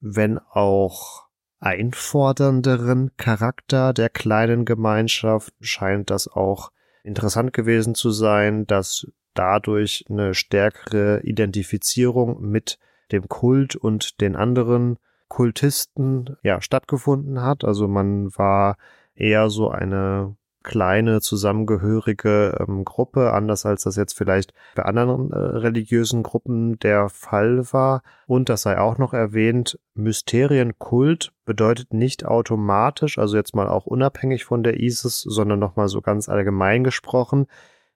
wenn auch einfordernderen Charakter der kleinen Gemeinschaft scheint das auch interessant gewesen zu sein, dass dadurch eine stärkere Identifizierung mit dem Kult und den anderen Kultisten ja stattgefunden hat. Also man war eher so eine kleine zusammengehörige ähm, Gruppe, anders als das jetzt vielleicht bei anderen äh, religiösen Gruppen der Fall war. Und das sei auch noch erwähnt, Mysterienkult bedeutet nicht automatisch, also jetzt mal auch unabhängig von der ISIS, sondern nochmal so ganz allgemein gesprochen,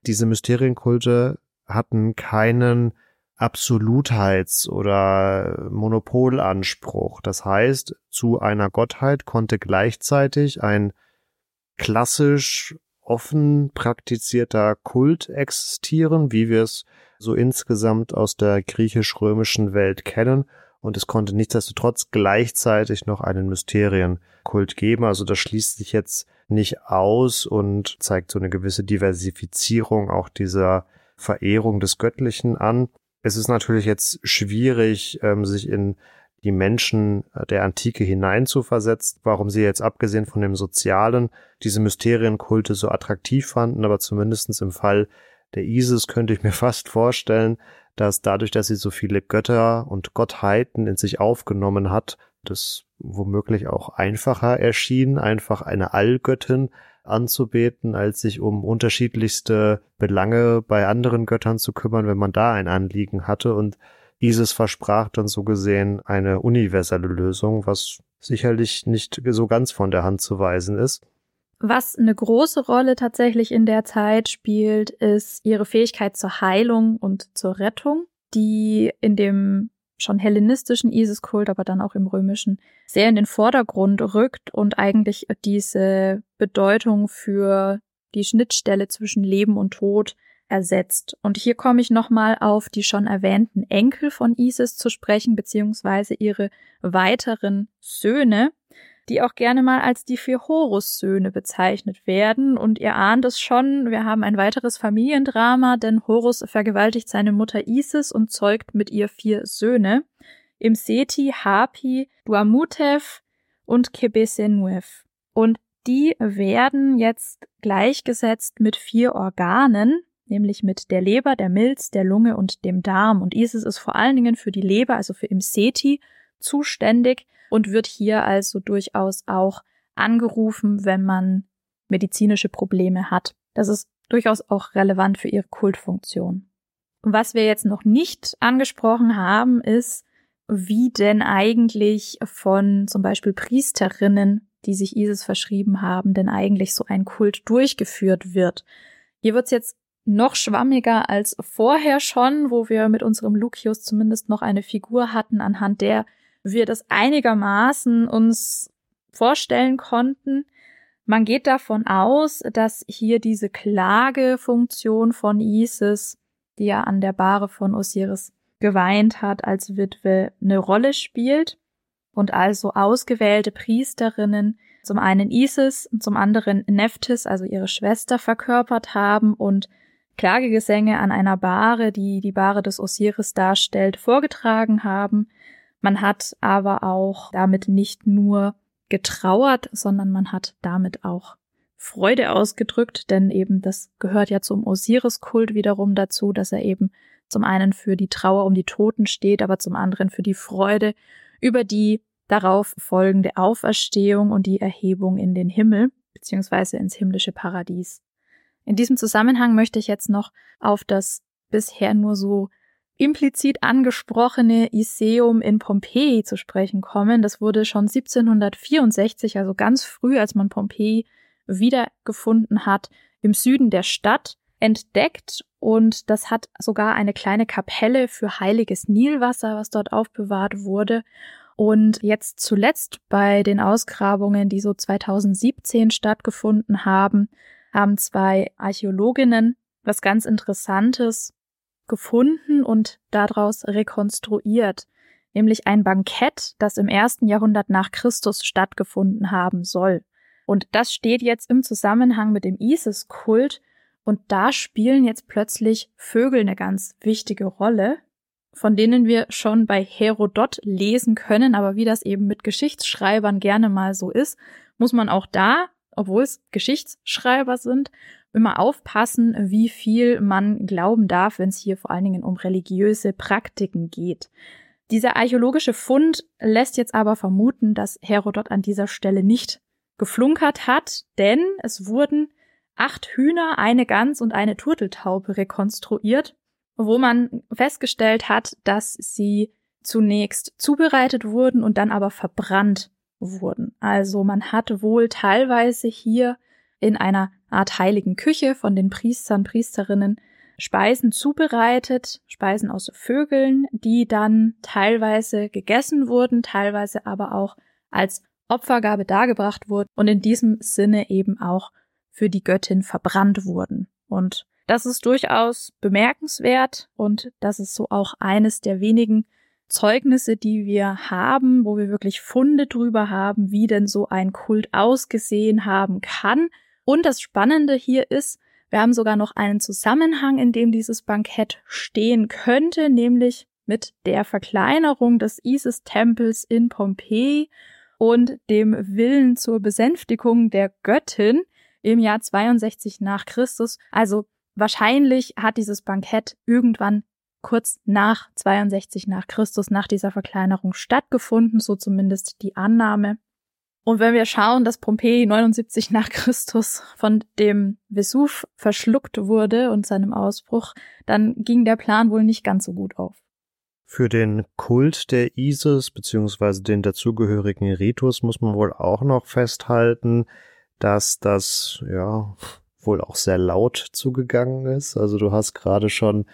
diese Mysterienkulte hatten keinen Absolutheits- oder Monopolanspruch. Das heißt, zu einer Gottheit konnte gleichzeitig ein klassisch offen praktizierter Kult existieren, wie wir es so insgesamt aus der griechisch-römischen Welt kennen. Und es konnte nichtsdestotrotz gleichzeitig noch einen Mysterienkult geben. Also das schließt sich jetzt nicht aus und zeigt so eine gewisse Diversifizierung auch dieser Verehrung des Göttlichen an. Es ist natürlich jetzt schwierig, ähm, sich in die Menschen äh, der Antike hineinzuversetzen, warum sie jetzt abgesehen von dem Sozialen diese Mysterienkulte so attraktiv fanden, aber zumindestens im Fall der Isis könnte ich mir fast vorstellen, dass dadurch, dass sie so viele Götter und Gottheiten in sich aufgenommen hat, das womöglich auch einfacher erschien, einfach eine Allgöttin anzubeten, als sich um unterschiedlichste Belange bei anderen Göttern zu kümmern, wenn man da ein Anliegen hatte. Und Isis versprach dann so gesehen eine universelle Lösung, was sicherlich nicht so ganz von der Hand zu weisen ist. Was eine große Rolle tatsächlich in der Zeit spielt, ist ihre Fähigkeit zur Heilung und zur Rettung, die in dem schon hellenistischen Isis-Kult, aber dann auch im römischen, sehr in den Vordergrund rückt und eigentlich diese Bedeutung für die Schnittstelle zwischen Leben und Tod ersetzt. Und hier komme ich nochmal auf die schon erwähnten Enkel von Isis zu sprechen, beziehungsweise ihre weiteren Söhne, die auch gerne mal als die vier Horus-Söhne bezeichnet werden. Und ihr ahnt es schon, wir haben ein weiteres Familiendrama, denn Horus vergewaltigt seine Mutter Isis und zeugt mit ihr vier Söhne. Im Seti, Hapi, Duamutev und Kebesenuev. Und die werden jetzt gleichgesetzt mit vier Organen, nämlich mit der Leber, der Milz, der Lunge und dem Darm. Und Isis ist vor allen Dingen für die Leber, also für Imseti, zuständig und wird hier also durchaus auch angerufen, wenn man medizinische Probleme hat. Das ist durchaus auch relevant für ihre Kultfunktion. Was wir jetzt noch nicht angesprochen haben, ist, wie denn eigentlich von zum Beispiel Priesterinnen, die sich Isis verschrieben haben, denn eigentlich so ein Kult durchgeführt wird. Hier wird's jetzt noch schwammiger als vorher schon, wo wir mit unserem Lucius zumindest noch eine Figur hatten, anhand der wir das einigermaßen uns vorstellen konnten. Man geht davon aus, dass hier diese Klagefunktion von Isis, die ja an der Bahre von Osiris geweint hat als Witwe, eine Rolle spielt und also ausgewählte Priesterinnen zum einen Isis und zum anderen Nephthys, also ihre Schwester, verkörpert haben und Klagegesänge an einer Bahre, die die Bahre des Osiris darstellt, vorgetragen haben. Man hat aber auch damit nicht nur getrauert, sondern man hat damit auch Freude ausgedrückt, denn eben das gehört ja zum Osiris-Kult wiederum dazu, dass er eben zum einen für die Trauer um die Toten steht, aber zum anderen für die Freude über die darauf folgende Auferstehung und die Erhebung in den Himmel beziehungsweise ins himmlische Paradies. In diesem Zusammenhang möchte ich jetzt noch auf das bisher nur so implizit angesprochene Iseum in Pompeji zu sprechen kommen. Das wurde schon 1764, also ganz früh, als man Pompeji wiedergefunden hat, im Süden der Stadt entdeckt und das hat sogar eine kleine Kapelle für heiliges Nilwasser, was dort aufbewahrt wurde. Und jetzt zuletzt bei den Ausgrabungen, die so 2017 stattgefunden haben, haben zwei Archäologinnen was ganz Interessantes gefunden und daraus rekonstruiert, nämlich ein Bankett, das im ersten Jahrhundert nach Christus stattgefunden haben soll. Und das steht jetzt im Zusammenhang mit dem Isis-Kult und da spielen jetzt plötzlich Vögel eine ganz wichtige Rolle, von denen wir schon bei Herodot lesen können, aber wie das eben mit Geschichtsschreibern gerne mal so ist, muss man auch da, obwohl es Geschichtsschreiber sind, immer aufpassen, wie viel man glauben darf, wenn es hier vor allen Dingen um religiöse Praktiken geht. Dieser archäologische Fund lässt jetzt aber vermuten, dass Herodot an dieser Stelle nicht geflunkert hat, denn es wurden acht Hühner, eine Gans und eine Turteltaube rekonstruiert, wo man festgestellt hat, dass sie zunächst zubereitet wurden und dann aber verbrannt wurden. Also man hat wohl teilweise hier in einer Art heiligen Küche von den Priestern, Priesterinnen Speisen zubereitet, Speisen aus Vögeln, die dann teilweise gegessen wurden, teilweise aber auch als Opfergabe dargebracht wurden und in diesem Sinne eben auch für die Göttin verbrannt wurden. Und das ist durchaus bemerkenswert und das ist so auch eines der wenigen Zeugnisse, die wir haben, wo wir wirklich Funde drüber haben, wie denn so ein Kult ausgesehen haben kann und das Spannende hier ist, wir haben sogar noch einen Zusammenhang, in dem dieses Bankett stehen könnte, nämlich mit der Verkleinerung des Isis-Tempels in Pompeji und dem Willen zur Besänftigung der Göttin im Jahr 62 nach Christus. Also wahrscheinlich hat dieses Bankett irgendwann kurz nach 62 nach Christus, nach dieser Verkleinerung stattgefunden, so zumindest die Annahme. Und wenn wir schauen, dass Pompeji 79 nach Christus von dem Vesuv verschluckt wurde und seinem Ausbruch, dann ging der Plan wohl nicht ganz so gut auf. Für den Kult der Isis bzw. den dazugehörigen Ritus muss man wohl auch noch festhalten, dass das ja wohl auch sehr laut zugegangen ist. Also du hast gerade schon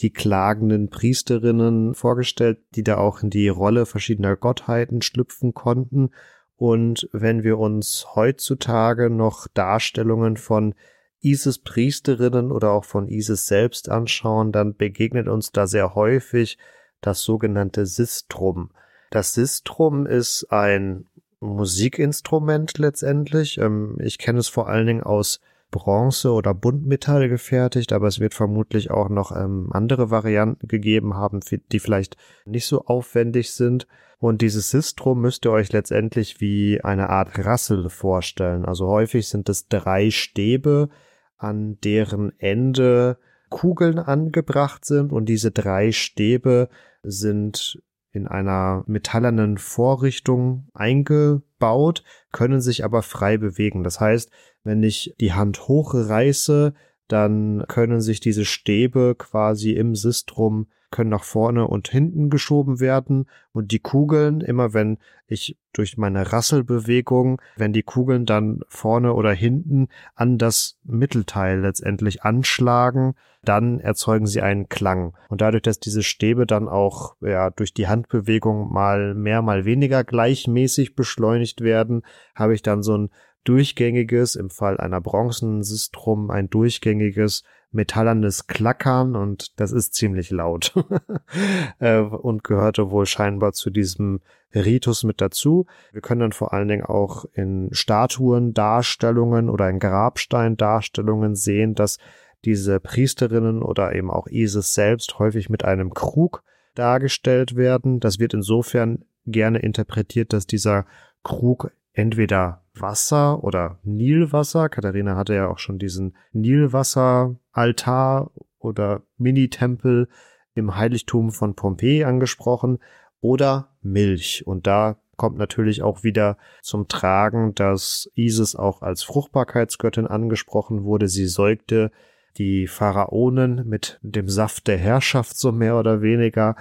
die klagenden Priesterinnen vorgestellt, die da auch in die Rolle verschiedener Gottheiten schlüpfen konnten und wenn wir uns heutzutage noch Darstellungen von ISIS-Priesterinnen oder auch von ISIS selbst anschauen, dann begegnet uns da sehr häufig das sogenannte Sistrum. Das Sistrum ist ein Musikinstrument letztendlich. Ähm, ich kenne es vor allen Dingen aus Bronze oder Buntmetall gefertigt, aber es wird vermutlich auch noch ähm, andere Varianten gegeben haben, die vielleicht nicht so aufwendig sind. Und dieses Sistrum müsst ihr euch letztendlich wie eine Art Rassel vorstellen. Also häufig sind es drei Stäbe, an deren Ende Kugeln angebracht sind und diese drei Stäbe sind in einer metallernen Vorrichtung eingebaut, können sich aber frei bewegen. Das heißt, wenn ich die Hand hochreiße, dann können sich diese Stäbe quasi im Sistrum können nach vorne und hinten geschoben werden und die Kugeln, immer wenn ich durch meine Rasselbewegung, wenn die Kugeln dann vorne oder hinten an das Mittelteil letztendlich anschlagen, dann erzeugen sie einen Klang. Und dadurch, dass diese Stäbe dann auch ja, durch die Handbewegung mal mehr, mal weniger gleichmäßig beschleunigt werden, habe ich dann so ein durchgängiges, im Fall einer Bronzensistrum ein durchgängiges metallernes Klackern und das ist ziemlich laut äh, und gehörte wohl scheinbar zu diesem Ritus mit dazu. Wir können dann vor allen Dingen auch in Statuen Darstellungen oder in Grabstein Darstellungen sehen, dass diese Priesterinnen oder eben auch Isis selbst häufig mit einem Krug dargestellt werden. Das wird insofern gerne interpretiert, dass dieser Krug entweder Wasser oder Nilwasser. Katharina hatte ja auch schon diesen Nilwasser-Altar oder Mini-Tempel im Heiligtum von Pompeji angesprochen oder Milch. Und da kommt natürlich auch wieder zum Tragen, dass Isis auch als Fruchtbarkeitsgöttin angesprochen wurde. Sie säugte die Pharaonen mit dem Saft der Herrschaft so mehr oder weniger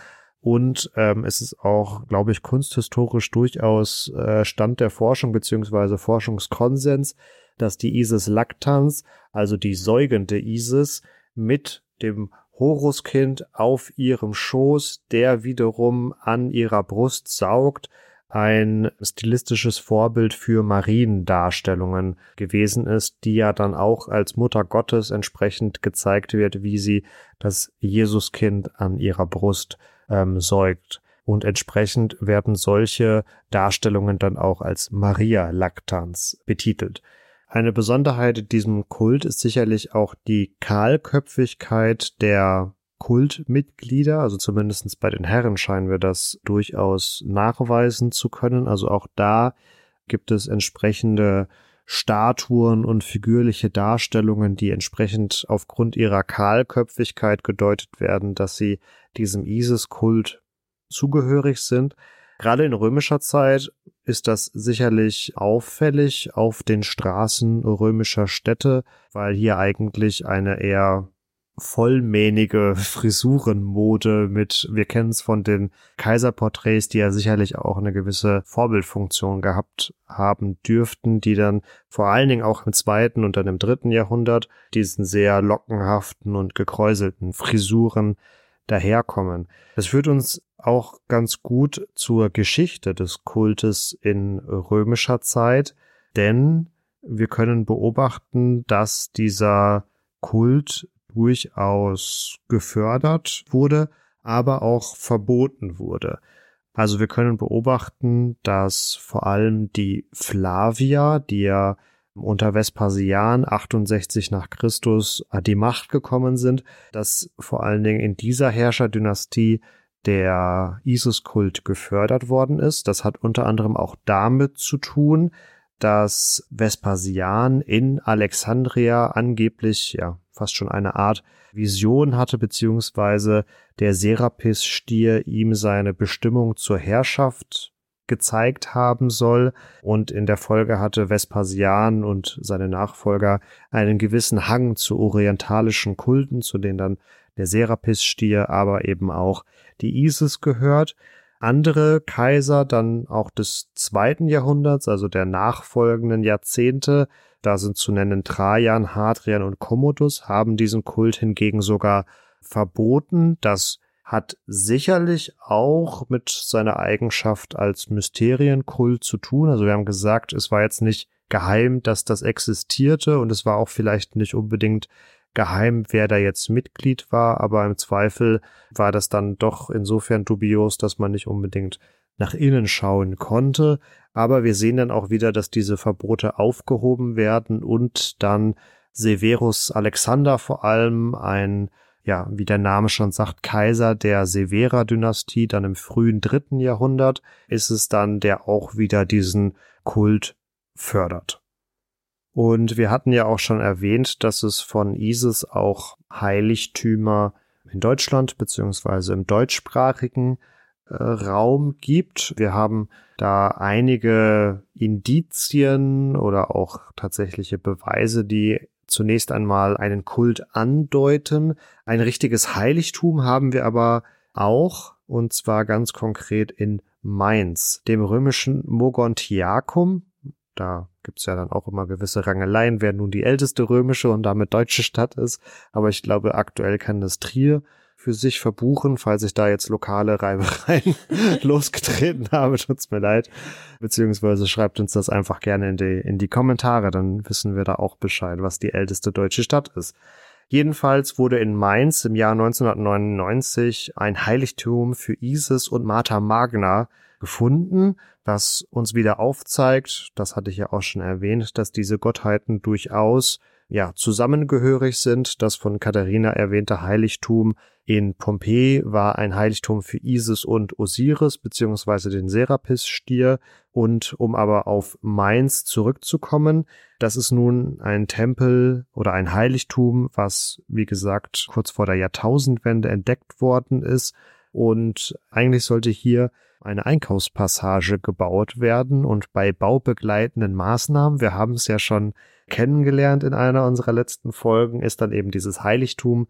und ähm, es ist auch, glaube ich, kunsthistorisch durchaus äh, Stand der Forschung beziehungsweise Forschungskonsens, dass die Isis lactans, also die säugende Isis, mit dem Horuskind auf ihrem Schoß, der wiederum an ihrer Brust saugt, ein stilistisches Vorbild für Mariendarstellungen gewesen ist, die ja dann auch als Mutter Gottes entsprechend gezeigt wird, wie sie das Jesuskind an ihrer Brust ähm, säugt. Und entsprechend werden solche Darstellungen dann auch als Maria Lactans betitelt. Eine Besonderheit in diesem Kult ist sicherlich auch die Kahlköpfigkeit der Kultmitglieder, also zumindestens bei den Herren scheinen wir das durchaus nachweisen zu können. Also auch da gibt es entsprechende Statuen und figürliche Darstellungen, die entsprechend aufgrund ihrer Kahlköpfigkeit gedeutet werden, dass sie diesem Isis-Kult zugehörig sind. Gerade in römischer Zeit ist das sicherlich auffällig auf den Straßen römischer Städte, weil hier eigentlich eine eher vollmähnige Frisurenmode mit, wir kennen es von den Kaiserporträts, die ja sicherlich auch eine gewisse Vorbildfunktion gehabt haben dürften, die dann vor allen Dingen auch im zweiten und dann im dritten Jahrhundert diesen sehr lockenhaften und gekräuselten Frisuren daherkommen. Das führt uns auch ganz gut zur Geschichte des Kultes in römischer Zeit, denn wir können beobachten, dass dieser Kult durchaus gefördert wurde, aber auch verboten wurde. Also wir können beobachten, dass vor allem die Flavier, die ja unter Vespasian 68 nach Christus an die Macht gekommen sind, dass vor allen Dingen in dieser Herrscherdynastie der Isuskult gefördert worden ist. Das hat unter anderem auch damit zu tun, dass Vespasian in Alexandria angeblich ja fast schon eine Art Vision hatte, beziehungsweise der Serapis-Stier ihm seine Bestimmung zur Herrschaft gezeigt haben soll. Und in der Folge hatte Vespasian und seine Nachfolger einen gewissen Hang zu orientalischen Kulten, zu denen dann der Serapis-Stier, aber eben auch die Isis gehört. Andere Kaiser dann auch des zweiten Jahrhunderts, also der nachfolgenden Jahrzehnte, da sind zu nennen Trajan, Hadrian und Commodus, haben diesen Kult hingegen sogar verboten. Das hat sicherlich auch mit seiner Eigenschaft als Mysterienkult zu tun. Also wir haben gesagt, es war jetzt nicht geheim, dass das existierte und es war auch vielleicht nicht unbedingt geheim, wer da jetzt Mitglied war, aber im Zweifel war das dann doch insofern dubios, dass man nicht unbedingt nach innen schauen konnte. Aber wir sehen dann auch wieder, dass diese Verbote aufgehoben werden und dann Severus Alexander vor allem ein ja, wie der Name schon sagt, Kaiser der Severa-Dynastie, dann im frühen dritten Jahrhundert, ist es dann, der auch wieder diesen Kult fördert. Und wir hatten ja auch schon erwähnt, dass es von Isis auch Heiligtümer in Deutschland beziehungsweise im deutschsprachigen Raum gibt. Wir haben da einige Indizien oder auch tatsächliche Beweise, die zunächst einmal einen Kult andeuten. Ein richtiges Heiligtum haben wir aber auch, und zwar ganz konkret in Mainz, dem römischen Mogontiacum. Da gibt's ja dann auch immer gewisse Rangeleien, wer nun die älteste römische und damit deutsche Stadt ist. Aber ich glaube, aktuell kann das Trier für sich verbuchen, falls ich da jetzt lokale Reibereien losgetreten habe, tut's mir leid. Beziehungsweise schreibt uns das einfach gerne in die, in die Kommentare, dann wissen wir da auch Bescheid, was die älteste deutsche Stadt ist. Jedenfalls wurde in Mainz im Jahr 1999 ein Heiligtum für Isis und Martha Magna gefunden, das uns wieder aufzeigt, das hatte ich ja auch schon erwähnt, dass diese Gottheiten durchaus ja zusammengehörig sind. Das von Katharina erwähnte Heiligtum in Pompeji war ein Heiligtum für Isis und Osiris beziehungsweise den Serapis-Stier. Und um aber auf Mainz zurückzukommen, das ist nun ein Tempel oder ein Heiligtum, was, wie gesagt, kurz vor der Jahrtausendwende entdeckt worden ist. Und eigentlich sollte hier eine Einkaufspassage gebaut werden und bei baubegleitenden Maßnahmen, wir haben es ja schon kennengelernt in einer unserer letzten Folgen, ist dann eben dieses Heiligtum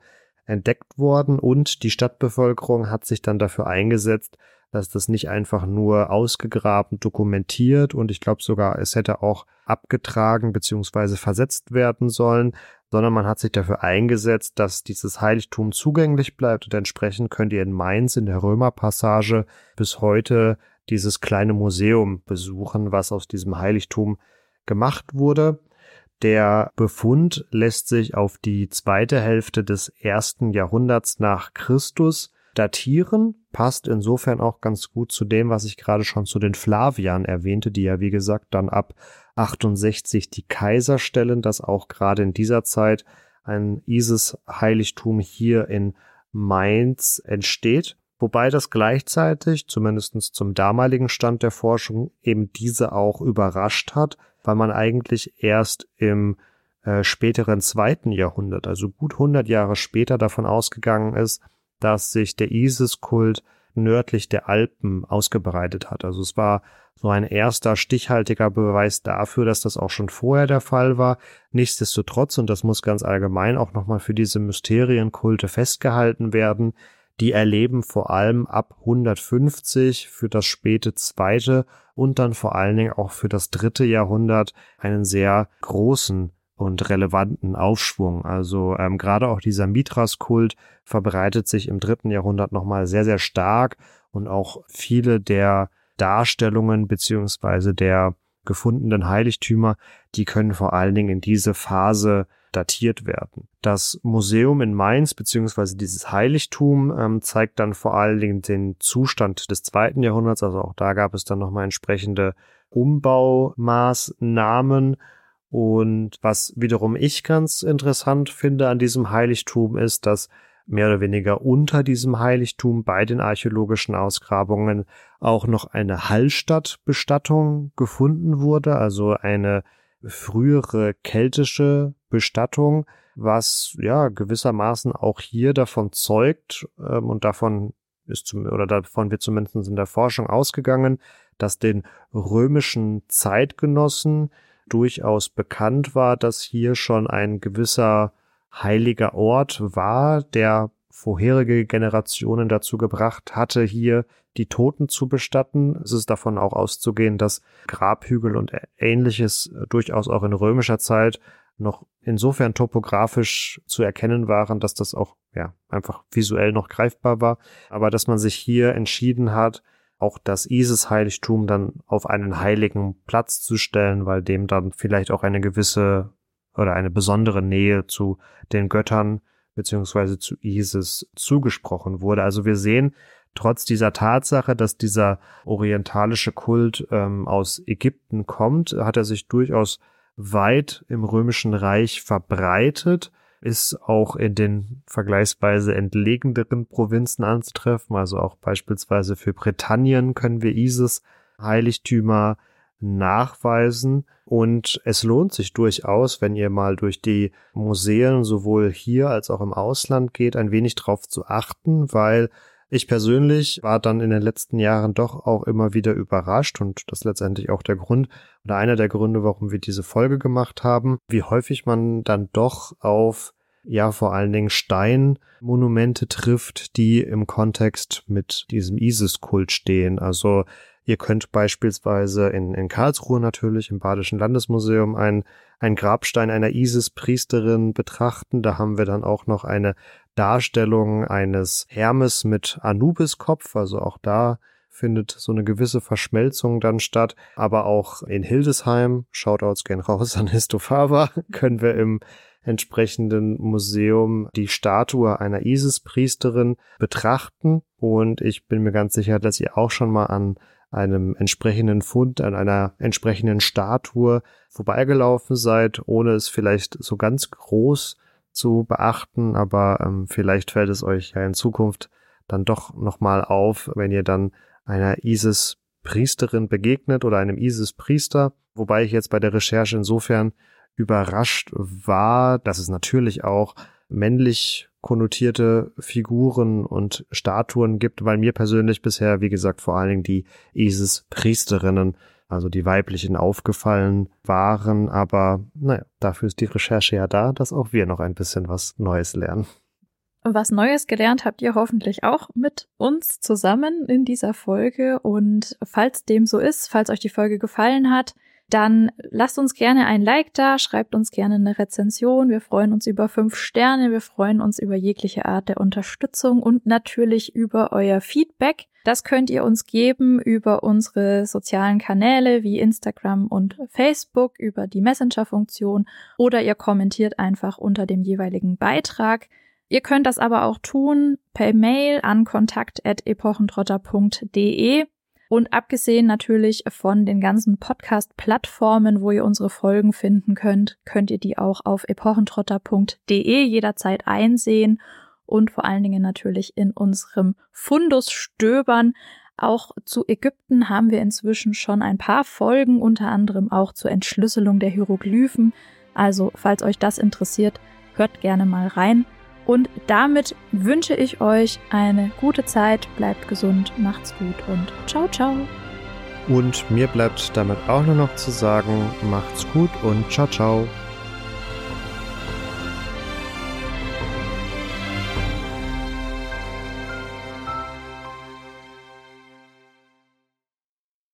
entdeckt worden und die Stadtbevölkerung hat sich dann dafür eingesetzt, dass das nicht einfach nur ausgegraben, dokumentiert und ich glaube sogar, es hätte auch abgetragen bzw. versetzt werden sollen, sondern man hat sich dafür eingesetzt, dass dieses Heiligtum zugänglich bleibt und entsprechend könnt ihr in Mainz in der Römerpassage bis heute dieses kleine Museum besuchen, was aus diesem Heiligtum gemacht wurde. Der Befund lässt sich auf die zweite Hälfte des ersten Jahrhunderts nach Christus datieren, passt insofern auch ganz gut zu dem, was ich gerade schon zu den Flaviern erwähnte, die ja wie gesagt dann ab 68 die Kaiser stellen, dass auch gerade in dieser Zeit ein Isis-Heiligtum hier in Mainz entsteht, wobei das gleichzeitig, zumindest zum damaligen Stand der Forschung, eben diese auch überrascht hat, weil man eigentlich erst im äh, späteren zweiten Jahrhundert, also gut 100 Jahre später davon ausgegangen ist, dass sich der Isis-Kult nördlich der Alpen ausgebreitet hat. Also es war so ein erster stichhaltiger Beweis dafür, dass das auch schon vorher der Fall war. Nichtsdestotrotz, und das muss ganz allgemein auch nochmal für diese Mysterienkulte festgehalten werden, die erleben vor allem ab 150 für das späte zweite und dann vor allen Dingen auch für das dritte Jahrhundert einen sehr großen und relevanten Aufschwung. Also ähm, gerade auch dieser Mithras-Kult verbreitet sich im dritten Jahrhundert nochmal sehr, sehr stark und auch viele der Darstellungen beziehungsweise der gefundenen Heiligtümer, die können vor allen Dingen in diese Phase datiert werden. Das Museum in Mainz beziehungsweise dieses Heiligtum ähm, zeigt dann vor allen Dingen den Zustand des zweiten Jahrhunderts. Also auch da gab es dann nochmal entsprechende Umbaumaßnahmen. Und was wiederum ich ganz interessant finde an diesem Heiligtum ist, dass mehr oder weniger unter diesem Heiligtum bei den archäologischen Ausgrabungen auch noch eine Hallstattbestattung gefunden wurde, also eine frühere keltische Bestattung, was ja gewissermaßen auch hier davon zeugt ähm, und davon ist zum, oder davon wird zumindest in der Forschung ausgegangen, dass den römischen Zeitgenossen durchaus bekannt war, dass hier schon ein gewisser heiliger Ort war, der vorherige Generationen dazu gebracht hatte, hier die Toten zu bestatten. Es ist davon auch auszugehen, dass Grabhügel und ähnliches durchaus auch in römischer Zeit noch insofern topografisch zu erkennen waren, dass das auch ja einfach visuell noch greifbar war, aber dass man sich hier entschieden hat, auch das Isis-Heiligtum dann auf einen heiligen Platz zu stellen, weil dem dann vielleicht auch eine gewisse oder eine besondere Nähe zu den Göttern beziehungsweise zu Isis zugesprochen wurde. Also wir sehen, trotz dieser Tatsache, dass dieser orientalische Kult ähm, aus Ägypten kommt, hat er sich durchaus weit im römischen Reich verbreitet, ist auch in den vergleichsweise entlegenderen Provinzen anzutreffen, also auch beispielsweise für Britannien können wir Isis Heiligtümer nachweisen. Und es lohnt sich durchaus, wenn ihr mal durch die Museen sowohl hier als auch im Ausland geht, ein wenig drauf zu achten, weil ich persönlich war dann in den letzten Jahren doch auch immer wieder überrascht und das letztendlich auch der Grund oder einer der Gründe, warum wir diese Folge gemacht haben, wie häufig man dann doch auf ja vor allen Dingen Steinmonumente trifft, die im Kontext mit diesem Isis-Kult stehen. Also Ihr könnt beispielsweise in, in Karlsruhe natürlich im Badischen Landesmuseum ein, ein Grabstein einer Isis-Priesterin betrachten. Da haben wir dann auch noch eine Darstellung eines Hermes mit Anubis-Kopf. Also auch da findet so eine gewisse Verschmelzung dann statt. Aber auch in Hildesheim, Shoutouts gehen raus an Histofava, können wir im entsprechenden Museum die Statue einer Isis-Priesterin betrachten. Und ich bin mir ganz sicher, dass ihr auch schon mal an einem entsprechenden Fund, an einer entsprechenden Statue vorbeigelaufen seid, ohne es vielleicht so ganz groß zu beachten, aber ähm, vielleicht fällt es euch ja in Zukunft dann doch nochmal auf, wenn ihr dann einer ISIS-Priesterin begegnet oder einem ISIS-Priester, wobei ich jetzt bei der Recherche insofern überrascht war, dass es natürlich auch männlich konnotierte Figuren und Statuen gibt, weil mir persönlich bisher, wie gesagt, vor allen Dingen die Isis-Priesterinnen, also die weiblichen, aufgefallen waren. Aber naja, dafür ist die Recherche ja da, dass auch wir noch ein bisschen was Neues lernen. Was Neues gelernt habt ihr hoffentlich auch mit uns zusammen in dieser Folge. Und falls dem so ist, falls euch die Folge gefallen hat, dann lasst uns gerne ein Like da, schreibt uns gerne eine Rezension. Wir freuen uns über fünf Sterne, wir freuen uns über jegliche Art der Unterstützung und natürlich über euer Feedback. Das könnt ihr uns geben über unsere sozialen Kanäle wie Instagram und Facebook, über die Messenger-Funktion oder ihr kommentiert einfach unter dem jeweiligen Beitrag. Ihr könnt das aber auch tun per Mail an kontakt.epochentrotter.de. Und abgesehen natürlich von den ganzen Podcast-Plattformen, wo ihr unsere Folgen finden könnt, könnt ihr die auch auf epochentrotter.de jederzeit einsehen und vor allen Dingen natürlich in unserem Fundus stöbern. Auch zu Ägypten haben wir inzwischen schon ein paar Folgen, unter anderem auch zur Entschlüsselung der Hieroglyphen. Also, falls euch das interessiert, hört gerne mal rein. Und damit wünsche ich euch eine gute Zeit, bleibt gesund, macht's gut und ciao, ciao. Und mir bleibt damit auch nur noch zu sagen, macht's gut und ciao, ciao.